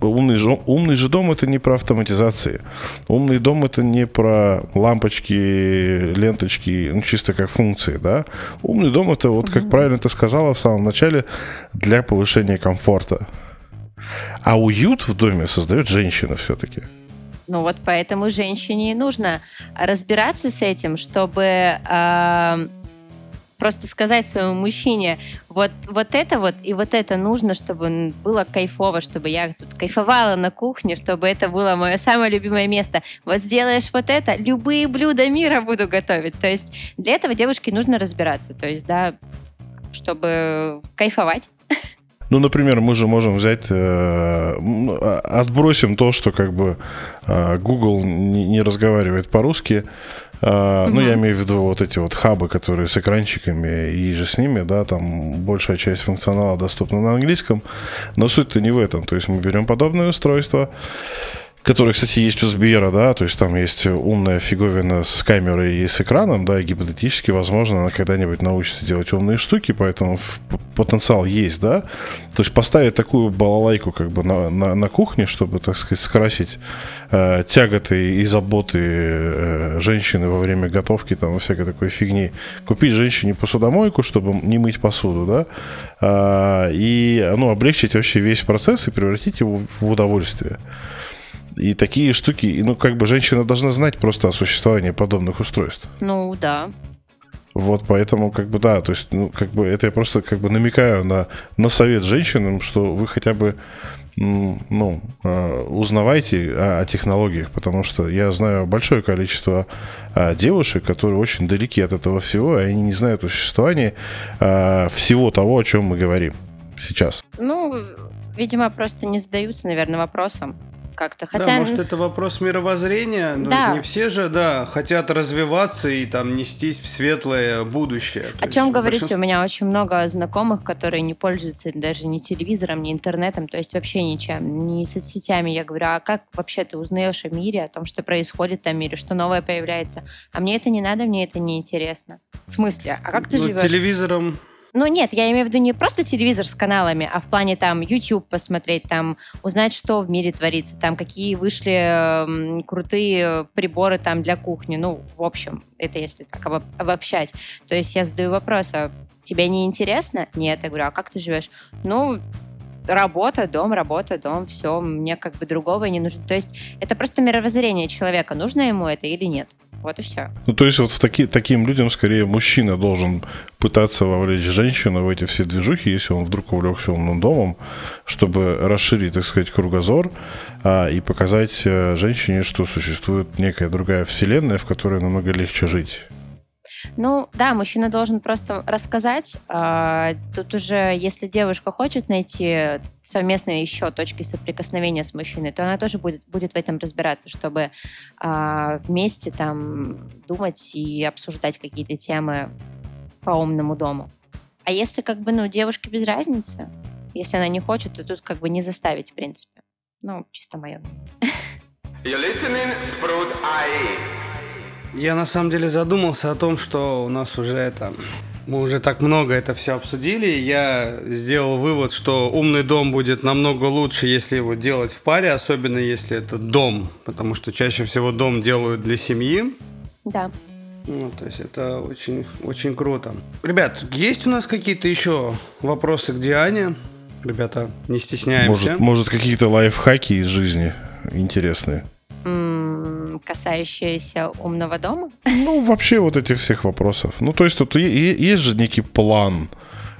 Умный же, умный же дом — это не про автоматизации. Умный дом — это не про лампочки, ленточки, ну, чисто как функции, да. Умный дом — это, вот как правильно ты сказала в самом начале, для повышения комфорта. А уют в доме создает женщина все-таки. Ну вот поэтому женщине и нужно разбираться с этим, чтобы э, просто сказать своему мужчине, вот, вот это вот и вот это нужно, чтобы было кайфово, чтобы я тут кайфовала на кухне, чтобы это было мое самое любимое место. Вот сделаешь вот это, любые блюда мира буду готовить. То есть для этого девушке нужно разбираться. То есть, да, чтобы кайфовать. Ну, например, мы же можем взять, э, а- отбросим то, что как бы э, Google не, не разговаривает по-русски. Э, Ну, я имею в виду вот эти вот хабы, которые с экранчиками и же с ними, да, там большая часть функционала доступна на английском. Но суть-то не в этом. То есть мы берем подобное устройство, которое, кстати, есть у Сбера, да, то есть там есть умная фиговина с камерой и с экраном, да, и гипотетически, возможно, она когда-нибудь научится делать умные штуки, поэтому потенциал есть, да. То есть поставить такую балалайку как бы на, на, на кухне, чтобы, так сказать, скрасить э, тяготы и заботы э, женщины во время готовки, там, всякой такой фигни. Купить женщине посудомойку, чтобы не мыть посуду, да, а, и, ну, облегчить вообще весь процесс и превратить его в удовольствие. И такие штуки, и, ну, как бы женщина должна знать просто о существовании подобных устройств. Ну да. Вот поэтому, как бы, да, то есть, ну, как бы, это я просто, как бы, намекаю на, на совет женщинам, что вы хотя бы, ну, э, узнавайте о, о технологиях, потому что я знаю большое количество а, девушек, которые очень далеки от этого всего, и они не знают о существовании а, всего того, о чем мы говорим сейчас. Ну, видимо, просто не задаются, наверное, вопросом как-то. Да, Хотя, может, это вопрос мировоззрения, но Да. не все же, да, хотят развиваться и там нестись в светлое будущее. То О есть чем говорите? большинство- У меня очень много знакомых, которые не пользуются даже ни телевизором, ни интернетом, то есть вообще ничем, ни соцсетями. Я говорю, а как вообще ты узнаешь о мире, о том, что происходит в мире, что новое появляется? А мне это не надо, мне это не интересно. В смысле? А как ты Ну, живешь? телевизором Ну нет, я имею в виду не просто телевизор с каналами, а в плане там YouTube посмотреть, там узнать, что в мире творится, там какие вышли м, крутые приборы там для кухни. Ну, в общем, это если так обо- обобщать. То есть я задаю вопрос, а тебе не интересно? Нет, я говорю, а как ты живешь? Ну, работа, дом, работа, дом, все, мне как бы другого не нужно. То есть это просто мировоззрение человека, нужно ему это или нет. Вот и все. Ну, то есть вот в таки, таким людям скорее мужчина должен пытаться вовлечь женщину в эти все движухи, если он вдруг увлекся умным домом, чтобы расширить, так сказать, кругозор а, и показать э, женщине, что существует некая другая вселенная, в которой намного легче жить. Ну, да, мужчина должен просто рассказать. А, тут уже, если девушка хочет найти совместные еще точки соприкосновения с мужчиной, то она тоже будет, будет в этом разбираться, чтобы а, вместе там думать и обсуждать какие-то темы по умному дому. А если как бы, ну, девушке без разницы, если она не хочет, то тут как бы не заставить, в принципе. Ну, чисто мое. You're listening Sprout IE. Я на самом деле задумался о том, что у нас уже это... Мы уже так много это все обсудили. Я сделал вывод, что умный дом будет намного лучше, если его делать в паре, особенно если это дом, потому что чаще всего дом делают для семьи. Да. Ну, то есть это очень, очень круто. Ребят, есть у нас какие-то еще вопросы к Диане? Ребята, не стесняемся. Может, может какие-то лайфхаки из жизни интересные? Касающиеся умного дома. Ну, вообще вот этих всех вопросов. Ну, то есть тут есть же некий план.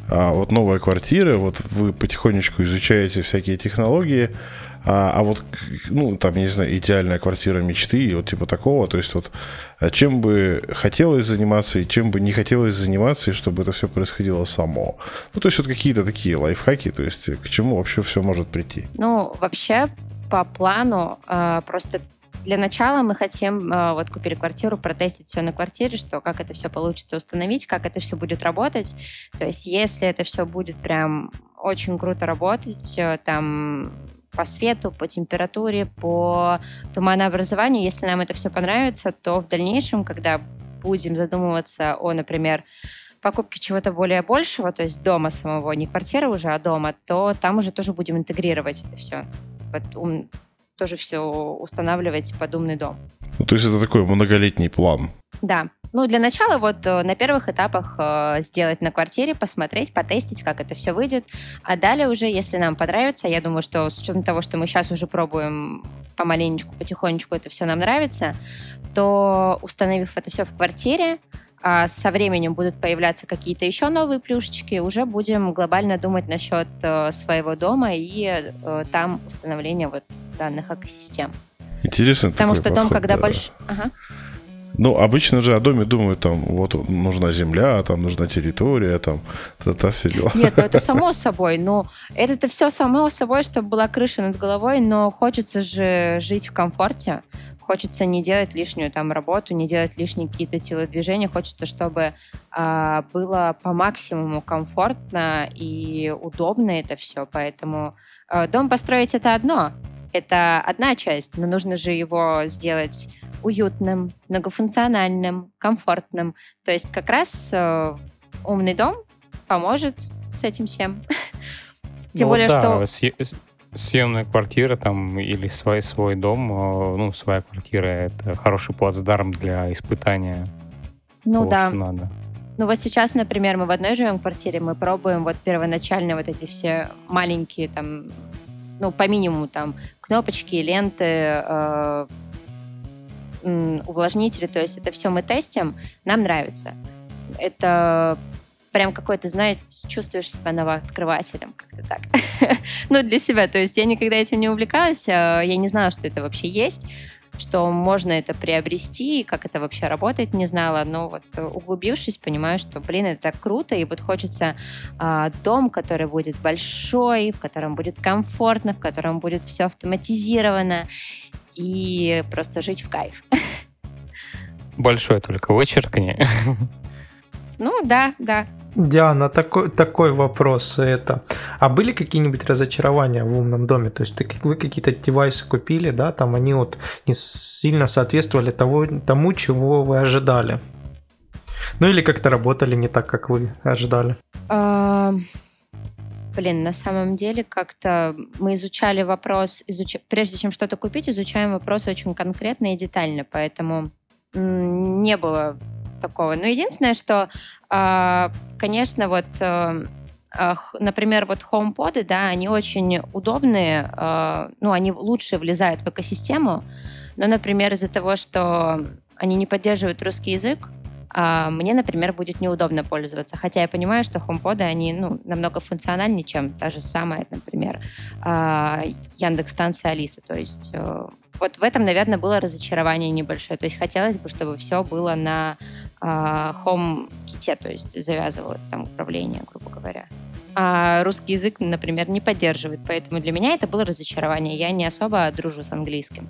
А, вот новая квартира, вот вы потихонечку изучаете всякие технологии, а, а вот, ну, там, я не знаю, идеальная квартира мечты, и вот типа такого, то есть вот а чем бы хотелось заниматься и чем бы не хотелось заниматься, и чтобы это все происходило само. Ну, то есть вот какие-то такие лайфхаки, то есть к чему вообще все может прийти. Ну, вообще, по плану, э, просто для начала мы хотим, э, вот купили квартиру, протестить все на квартире, что как это все получится установить, как это все будет работать. То есть, если это все будет прям очень круто работать, э, там по свету, по температуре, по туманообразованию, если нам это все понравится, то в дальнейшем, когда будем задумываться о, например, покупке чего-то более большего, то есть дома самого, не квартиры уже, а дома, то там уже тоже будем интегрировать это все. Вот ум- тоже все устанавливать под умный дом. Ну, то есть это такой многолетний план. Да. Ну, для начала вот э, на первых этапах э, сделать на квартире, посмотреть, потестить, как это все выйдет. А далее уже, если нам понравится, я думаю, что с учетом того, что мы сейчас уже пробуем помаленечку, потихонечку это все нам нравится, то установив это все в квартире, а со временем будут появляться какие-то еще новые плюшечки, уже будем глобально думать насчет э, своего дома и э, там установления вот данных экосистем. Интересно. Потому что дом, подход, когда да. больше... Ага. Ну, обычно же о доме думают, там, вот нужна земля, там нужна территория, там, та все дела. Нет, ну это само собой. Ну, это все само собой, чтобы была крыша над головой, но хочется же жить в комфорте. Хочется не делать лишнюю там работу, не делать лишние какие-то телодвижения. Хочется, чтобы а, было по максимуму комфортно и удобно это все. Поэтому а, дом построить это одно. Это одна часть, но нужно же его сделать уютным, многофункциональным, комфортным. То есть как раз э, умный дом поможет с этим всем. Тем Ну более, да, что... съемная квартира там или свой, свой дом, э, ну, своя квартира — это хороший плацдарм для испытания Ну того, да. что надо. Ну вот сейчас, например, мы в одной живем квартире, мы пробуем вот первоначально вот эти все маленькие там, ну, по минимуму там кнопочки, ленты, э, увлажнители, то есть это все мы тестим, нам нравится. Это прям какой-то, знаете, чувствуешь себя новооткрывателем, как-то так. ну, для себя, то есть я никогда этим не увлекалась, э, я не знала, что это вообще есть, что можно это приобрести, и как это вообще работает, не знала. Но вот э, углубившись, понимаю, что, блин, это так круто, и вот хочется а, дом, который будет большой, в котором будет комфортно, в котором будет все автоматизировано, и просто жить в кайф. Большой только вычеркни. ну, да, да. Диана, такой, такой вопрос это. А были какие-нибудь разочарования в умном доме? То есть ты, вы какие-то девайсы купили, да, там они вот не сильно соответствовали того, тому, чего вы ожидали? Ну или как-то работали не так, как вы ожидали? А, Блин, на самом деле как-то мы изучали вопрос, изуч... прежде чем что-то купить, изучаем вопрос очень конкретно и детально, поэтому не было такого. Но единственное, что, конечно, вот, э, а, например, вот HomePod, да, они очень удобные, а, ну, они лучше влезают в экосистему, но, например, из-за того, что они не поддерживают русский язык, а, мне, например, будет неудобно пользоваться. Хотя я понимаю, что HomePod, они ну, намного функциональнее, чем та же самая, например, а, Яндекс-станция Алиса. То есть э, вот в этом, наверное, было разочарование небольшое. То есть хотелось бы, чтобы все было на HomeKit, то есть завязывалось там управление, грубо говоря а русский язык, например, не поддерживает. Поэтому для меня это было разочарование. Я не особо дружу с английским.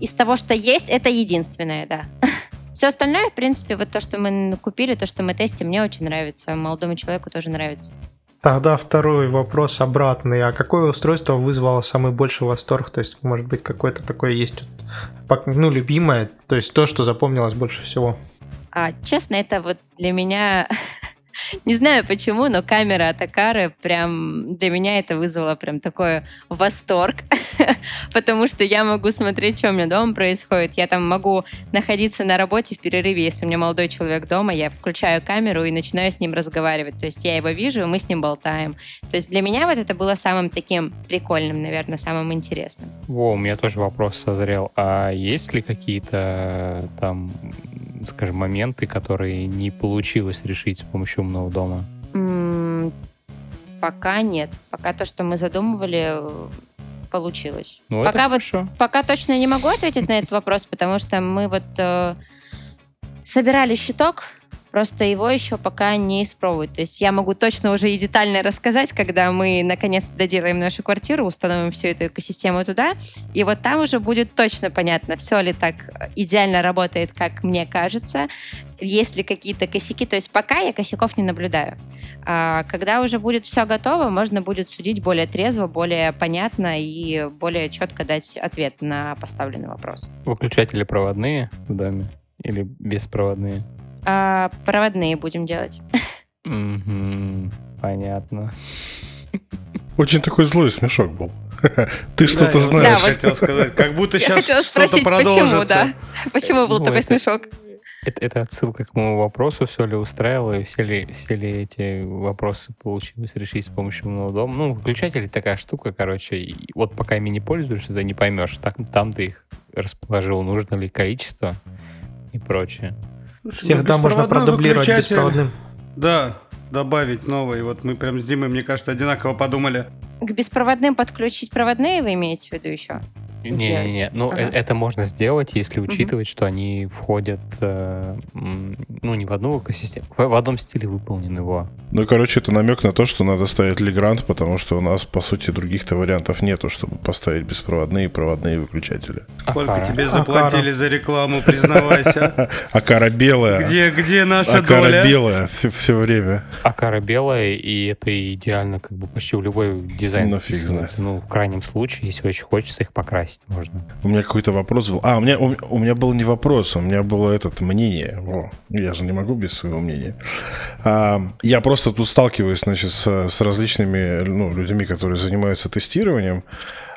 Из того, что есть, это единственное, да. Все остальное, в принципе, вот то, что мы купили, то, что мы тестим, мне очень нравится. Молодому человеку тоже нравится. Тогда второй вопрос обратный. А какое устройство вызвало самый больший восторг? То есть, может быть, какое-то такое есть, ну, любимое, то есть то, что запомнилось больше всего? А, честно, это вот для меня Не знаю почему, но камера от Акары прям для меня это вызвало прям такой восторг, потому что я могу смотреть, что у меня дома происходит. Я там могу находиться на работе в перерыве, если у меня молодой человек дома, я включаю камеру и начинаю с ним разговаривать. То есть я его вижу, мы с ним болтаем. То есть для меня вот это было самым таким прикольным, наверное, самым интересным. Во, у меня тоже вопрос созрел. А есть ли какие-то там скажем, моменты, которые не получилось решить с помощью умного дома? пока нет. Пока то, что мы задумывали, получилось. Ну, пока вот, хорошо. пока точно не могу ответить на этот вопрос, потому что мы вот э, собирали щиток, Просто его еще пока не испробуют. То есть я могу точно уже и детально рассказать, когда мы наконец доделаем нашу квартиру, установим всю эту экосистему туда, и вот там уже будет точно понятно, все ли так идеально работает, как мне кажется, есть ли какие-то косяки. То есть пока я косяков не наблюдаю. А когда уже будет все готово, можно будет судить более трезво, более понятно и более четко дать ответ на поставленный вопрос. Выключатели проводные в доме или беспроводные? А, проводные будем делать. понятно. Очень такой злой смешок был. Ты что-то знаешь. Да, хотел сказать, как будто сейчас что-то продолжится. Почему, да? Почему был ну, такой смешок? Это, это отсылка к моему вопросу, все ли устраивало, и все ли, все ли эти вопросы получилось решить с помощью умного дома. Ну, выключатели такая штука, короче, и вот пока ими не пользуешься, ты не поймешь, так, там ты их расположил, нужно ли количество и прочее. Всегда можно продублировать беспроводным. Да, добавить новый. Вот мы прям с Димой, мне кажется, одинаково подумали. К беспроводным подключить проводные вы имеете в виду еще? Не-не-не, ну ага. это можно сделать, если учитывать, угу. что они входят, э, ну не в одну экосистему, в одном стиле выполнен его. Ну, короче, это намек на то, что надо ставить Легрант, потому что у нас, по сути, других-то вариантов нету, чтобы поставить беспроводные и проводные выключатели. Сколько Акара. тебе заплатили Акара. за рекламу, признавайся. Акара белая. Где, где наша Акара доля? белая все, все время. Акара белая, и это идеально как бы почти в любой дизайн ну, фиг знает. Ну, в крайнем случае, если очень хочется их покрасить украсть можно. У меня какой-то вопрос был. А, у меня, у, у меня был не вопрос, у меня было этот мнение. О, я же не могу без своего мнения. А, я просто тут сталкиваюсь, значит, с, с различными ну, людьми, которые занимаются тестированием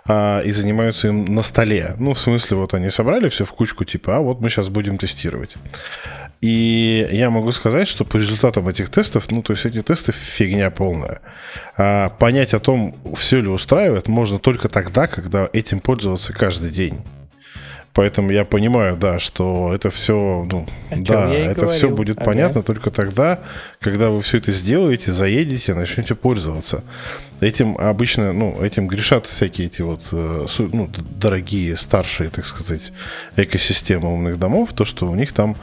а, и занимаются им на столе. Ну, в смысле, вот они собрали все в кучку, типа, а вот мы сейчас будем тестировать. И я могу сказать, что по результатам этих тестов, ну, то есть эти тесты фигня полная. А понять о том, все ли устраивает, можно только тогда, когда этим пользоваться каждый день. Поэтому я понимаю, да, что это все, ну, да, это говорил. все будет ага. понятно только тогда, когда вы все это сделаете, заедете, начнете пользоваться. Этим обычно, ну, этим грешат всякие эти вот, э, ну, дорогие, старшие, так сказать, экосистемы умных домов, то, что у них там,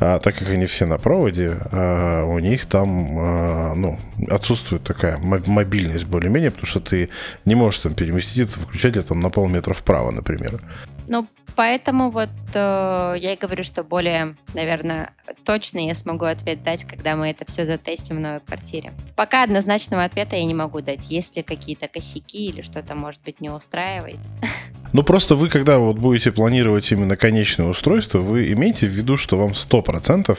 а, так как они все на проводе, а, у них там, а, ну, отсутствует такая мобильность более-менее, потому что ты не можешь там переместить этот выключатель там на полметра вправо, например. Ну, поэтому вот э, я и говорю, что более, наверное, точно я смогу ответ дать, когда мы это все затестим в новой квартире. Пока однозначного ответа я не могу дать. Есть ли какие-то косяки или что-то, может быть, не устраивает? Ну, просто вы, когда вот будете планировать именно конечное устройство, вы имейте в виду, что вам 100%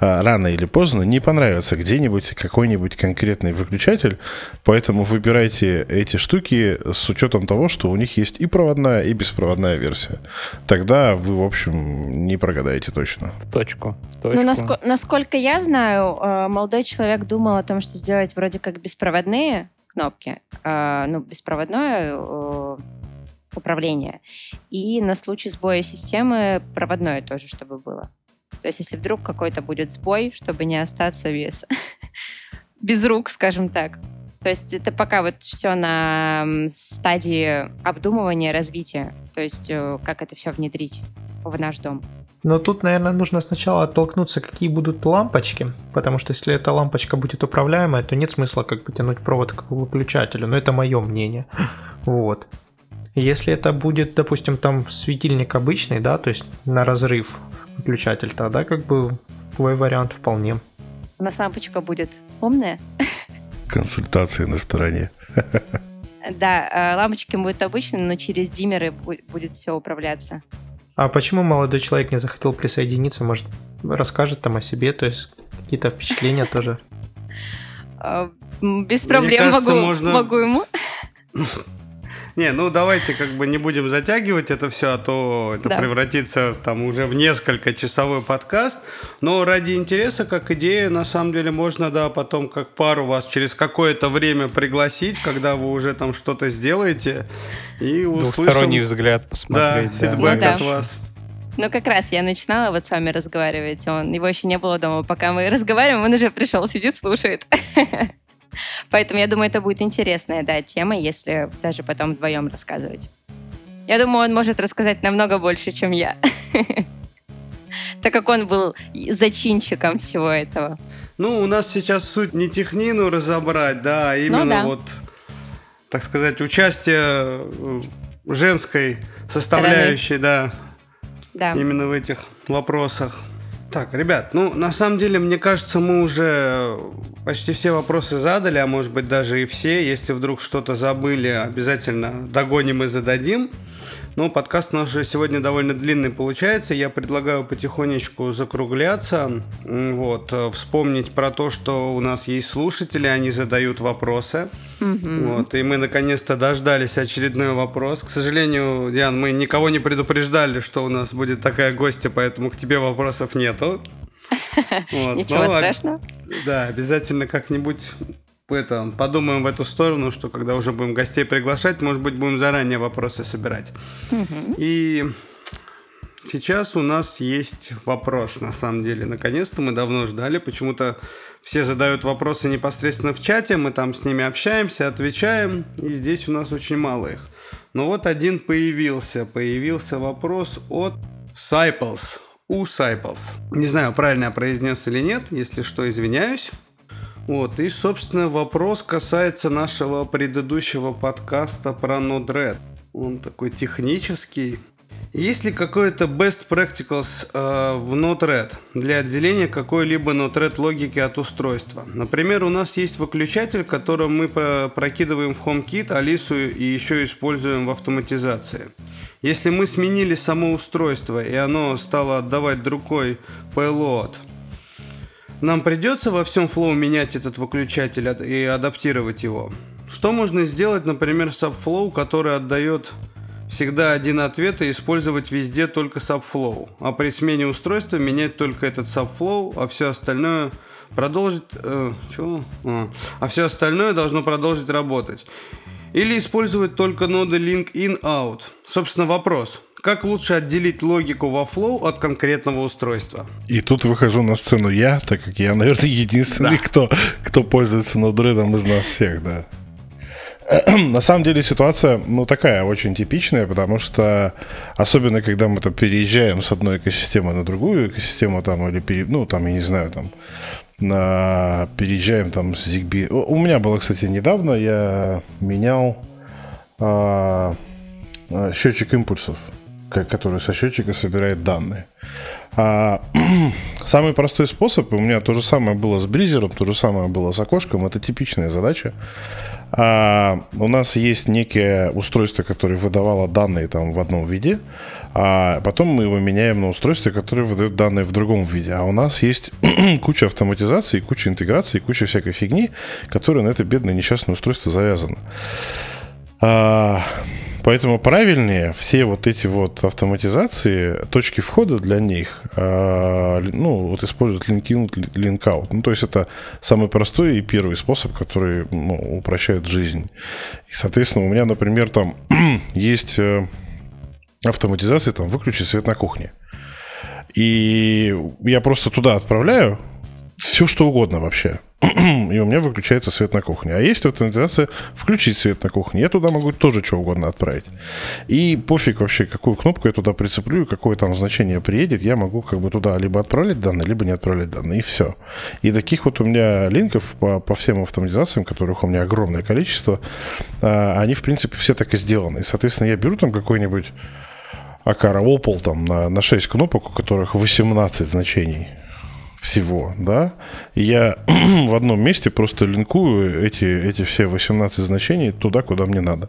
а, рано или поздно не понравится где-нибудь какой-нибудь конкретный выключатель, поэтому выбирайте эти штуки с учетом того, что у них есть и проводная, и беспроводная версия. Тогда вы, в общем, не прогадаете точно. В точку. В точку. Ну, наско- насколько я знаю, э, молодой человек думал о том, что сделать вроде как беспроводные кнопки, э, ну, беспроводное э, управления. И на случай сбоя системы проводное тоже, чтобы было. То есть если вдруг какой-то будет сбой, чтобы не остаться без, без рук, скажем так. То есть это пока вот все на стадии обдумывания, развития. То есть э, как это все внедрить в наш дом. Но тут, наверное, нужно сначала оттолкнуться, какие будут лампочки, потому что если эта лампочка будет управляемая, то нет смысла как бы тянуть провод к выключателю, но это мое мнение. Вот. Если это будет, допустим, там светильник обычный, да, то есть на разрыв выключатель, тогда как бы твой вариант вполне. У нас лампочка будет умная? Консультации на стороне. Да, э, лампочки будут обычные, но через диммеры будет все управляться. А почему молодой человек не захотел присоединиться? Может, расскажет там о себе, то есть какие-то впечатления тоже? А, без проблем могу ему. Не, ну давайте как бы не будем затягивать это все, а то это да. превратится там уже в несколько часовой подкаст. Но ради интереса, как идея, на самом деле можно, да, потом как пару вас через какое-то время пригласить, когда вы уже там что-то сделаете и услышим... Двухсторонний взгляд посмотреть. Да, да. фидбэк да. от вас. Ну, как раз я начинала вот с вами разговаривать. Он, его еще не было дома. Пока мы разговариваем, он уже пришел, сидит, слушает. Поэтому я думаю, это будет интересная, да, тема, если даже потом вдвоем рассказывать. Я думаю, он может рассказать намного больше, чем я. Так как он был зачинщиком всего этого. Ну, у нас сейчас суть не технину разобрать, да, а именно ну, да. вот, так сказать, участие э, женской составляющей, да, да, именно в этих вопросах. Так, ребят, ну, на самом деле, мне кажется, мы уже почти все вопросы задали, а может быть даже и все. Если вдруг что-то забыли, обязательно догоним и зададим. Но подкаст у нас уже сегодня довольно длинный получается. Я предлагаю потихонечку закругляться. Вот, э, вспомнить про то, что у нас есть слушатели, они задают вопросы. Угу. Вот, и мы наконец-то дождались очередной вопрос. К сожалению, Диан, мы никого не предупреждали, что у нас будет такая гостья, поэтому к тебе вопросов нету. Ничего страшного. Да, обязательно как-нибудь это, подумаем в эту сторону, что когда уже будем гостей приглашать, может быть, будем заранее вопросы собирать. Угу. И сейчас у нас есть вопрос, на самом деле. Наконец-то мы давно ждали. Почему-то все задают вопросы непосредственно в чате, мы там с ними общаемся, отвечаем, и здесь у нас очень мало их. Но вот один появился. Появился вопрос от Cyples. У Cyples. Не знаю, правильно я произнес или нет. Если что, извиняюсь. Вот, и, собственно, вопрос касается нашего предыдущего подкаста про Node-RED. Он такой технический. Есть ли какой-то best practicals э, в Node-RED для отделения какой-либо Node-RED логики от устройства? Например, у нас есть выключатель, которым мы прокидываем в HomeKit, Алису и еще используем в автоматизации. Если мы сменили само устройство и оно стало отдавать другой payload – нам придется во всем флоу менять этот выключатель и адаптировать его. Что можно сделать, например, с Subflow, который отдает всегда один ответ и использовать везде только Subflow, а при смене устройства менять только этот Subflow, а все остальное продолжить... Э, чего? А, а все остальное должно продолжить работать. Или использовать только ноды link in out. Собственно, вопрос. Как лучше отделить логику во Flow от конкретного устройства? И тут выхожу на сцену я, так как я, наверное, единственный, да. кто, кто пользуется ноудредом из нас всех, да. На самом деле ситуация, ну, такая очень типичная, потому что особенно когда мы там переезжаем с одной экосистемы на другую экосистему, там, или, пере, ну, там, я не знаю, там, на, переезжаем там с Zigbee. У меня было, кстати, недавно, я менял а, а, счетчик импульсов который со счетчика собирает данные. А, самый простой способ, у меня то же самое было с бризером, то же самое было с окошком, это типичная задача. А, у нас есть некое устройство, которое выдавало данные там в одном виде, а потом мы его меняем на устройство, которое выдает данные в другом виде. А у нас есть куча автоматизации, куча интеграции, куча всякой фигни, которая на это бедное несчастное устройство завязана. А, Поэтому правильнее все вот эти вот автоматизации, точки входа для них, э, ну, вот использовать LinkIn, LinkOut. Ну, то есть это самый простой и первый способ, который ну, упрощает жизнь. И, соответственно, у меня, например, там есть э, автоматизация, там, выключить свет на кухне. И я просто туда отправляю все, что угодно вообще. и у меня выключается свет на кухне. А есть автоматизация включить свет на кухне. Я туда могу тоже что угодно отправить. И пофиг вообще, какую кнопку я туда прицеплю, какое там значение приедет, я могу как бы туда либо отправлять данные, либо не отправлять данные, и все. И таких вот у меня линков по, по всем автоматизациям, которых у меня огромное количество, а, они, в принципе, все так и сделаны. И, соответственно, я беру там какой-нибудь Акара Opal там на, на 6 кнопок, у которых 18 значений всего, да, я в одном месте просто линкую эти, эти все 18 значений туда, куда мне надо.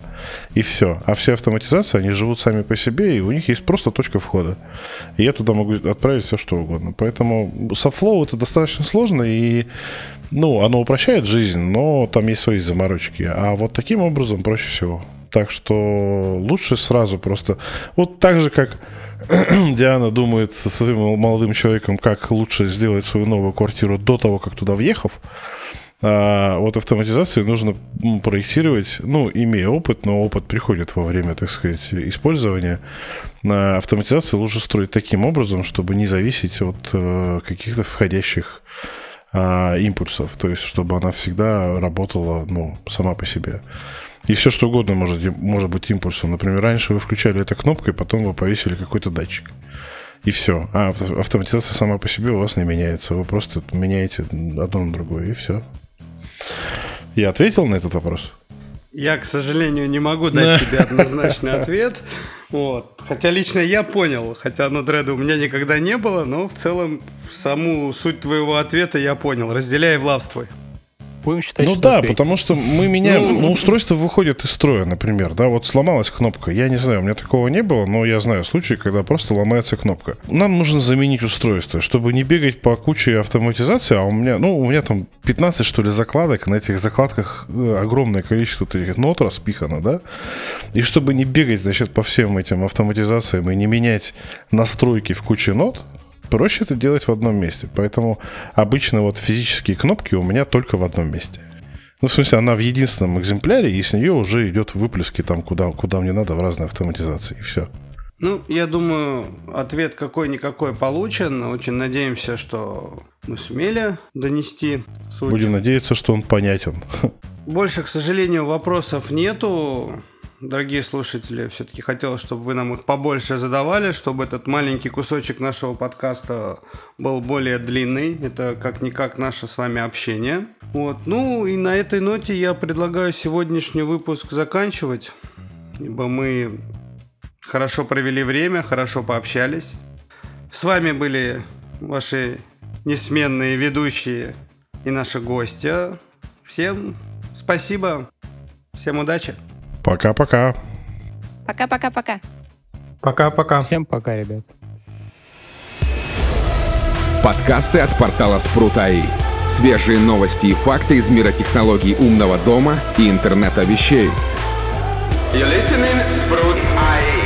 И все. А все автоматизации, они живут сами по себе, и у них есть просто точка входа. И я туда могу отправить все, что угодно. Поэтому Subflow это достаточно сложно, и ну, оно упрощает жизнь, но там есть свои заморочки. А вот таким образом проще всего. Так что лучше сразу просто... Вот так же, как Диана думает со своим молодым человеком, как лучше сделать свою новую квартиру до того, как туда въехав. А вот автоматизацию нужно проектировать, ну, имея опыт, но опыт приходит во время, так сказать, использования. А автоматизацию лучше строить таким образом, чтобы не зависеть от э, каких-то входящих а, импульсов, то есть чтобы она всегда работала, ну, сама по себе. И все что угодно может, может быть импульсом. Например, раньше вы включали этой кнопкой, потом вы повесили какой-то датчик. И все. А автоматизация сама по себе у вас не меняется. Вы просто меняете одно на другое, и все. Я ответил на этот вопрос? Я, к сожалению, не могу дать тебе однозначный ответ. Вот. Хотя лично я понял, хотя на дреда у меня никогда не было, но в целом саму суть твоего ответа я понял. Разделяй и властвуй будем считать, ну что да, ответили. потому что мы меняем, ну, ну, устройство выходит из строя, например, да, вот сломалась кнопка, я не знаю, у меня такого не было, но я знаю случаи, когда просто ломается кнопка. Нам нужно заменить устройство, чтобы не бегать по куче автоматизации, а у меня, ну, у меня там 15, что ли, закладок, на этих закладках э, огромное количество этих нот распихано, да, и чтобы не бегать, значит, по всем этим автоматизациям и не менять настройки в куче нот, проще это делать в одном месте. Поэтому обычно вот физические кнопки у меня только в одном месте. Ну, в смысле, она в единственном экземпляре, и с нее уже идет выплески там, куда, куда мне надо, в разные автоматизации, и все. Ну, я думаю, ответ какой-никакой получен. Очень надеемся, что мы сумели донести суть. Будем надеяться, что он понятен. Больше, к сожалению, вопросов нету дорогие слушатели, все-таки хотелось, чтобы вы нам их побольше задавали, чтобы этот маленький кусочек нашего подкаста был более длинный. Это как-никак наше с вами общение. Вот. Ну и на этой ноте я предлагаю сегодняшний выпуск заканчивать, ибо мы хорошо провели время, хорошо пообщались. С вами были ваши несменные ведущие и наши гости. Всем спасибо, всем удачи! Пока-пока. Пока-пока-пока. Пока-пока. Всем пока, ребят. Подкасты от портала Спрут.АИ. Свежие новости и факты из мира технологий умного дома и интернета вещей. You're listening, Sprout.ai.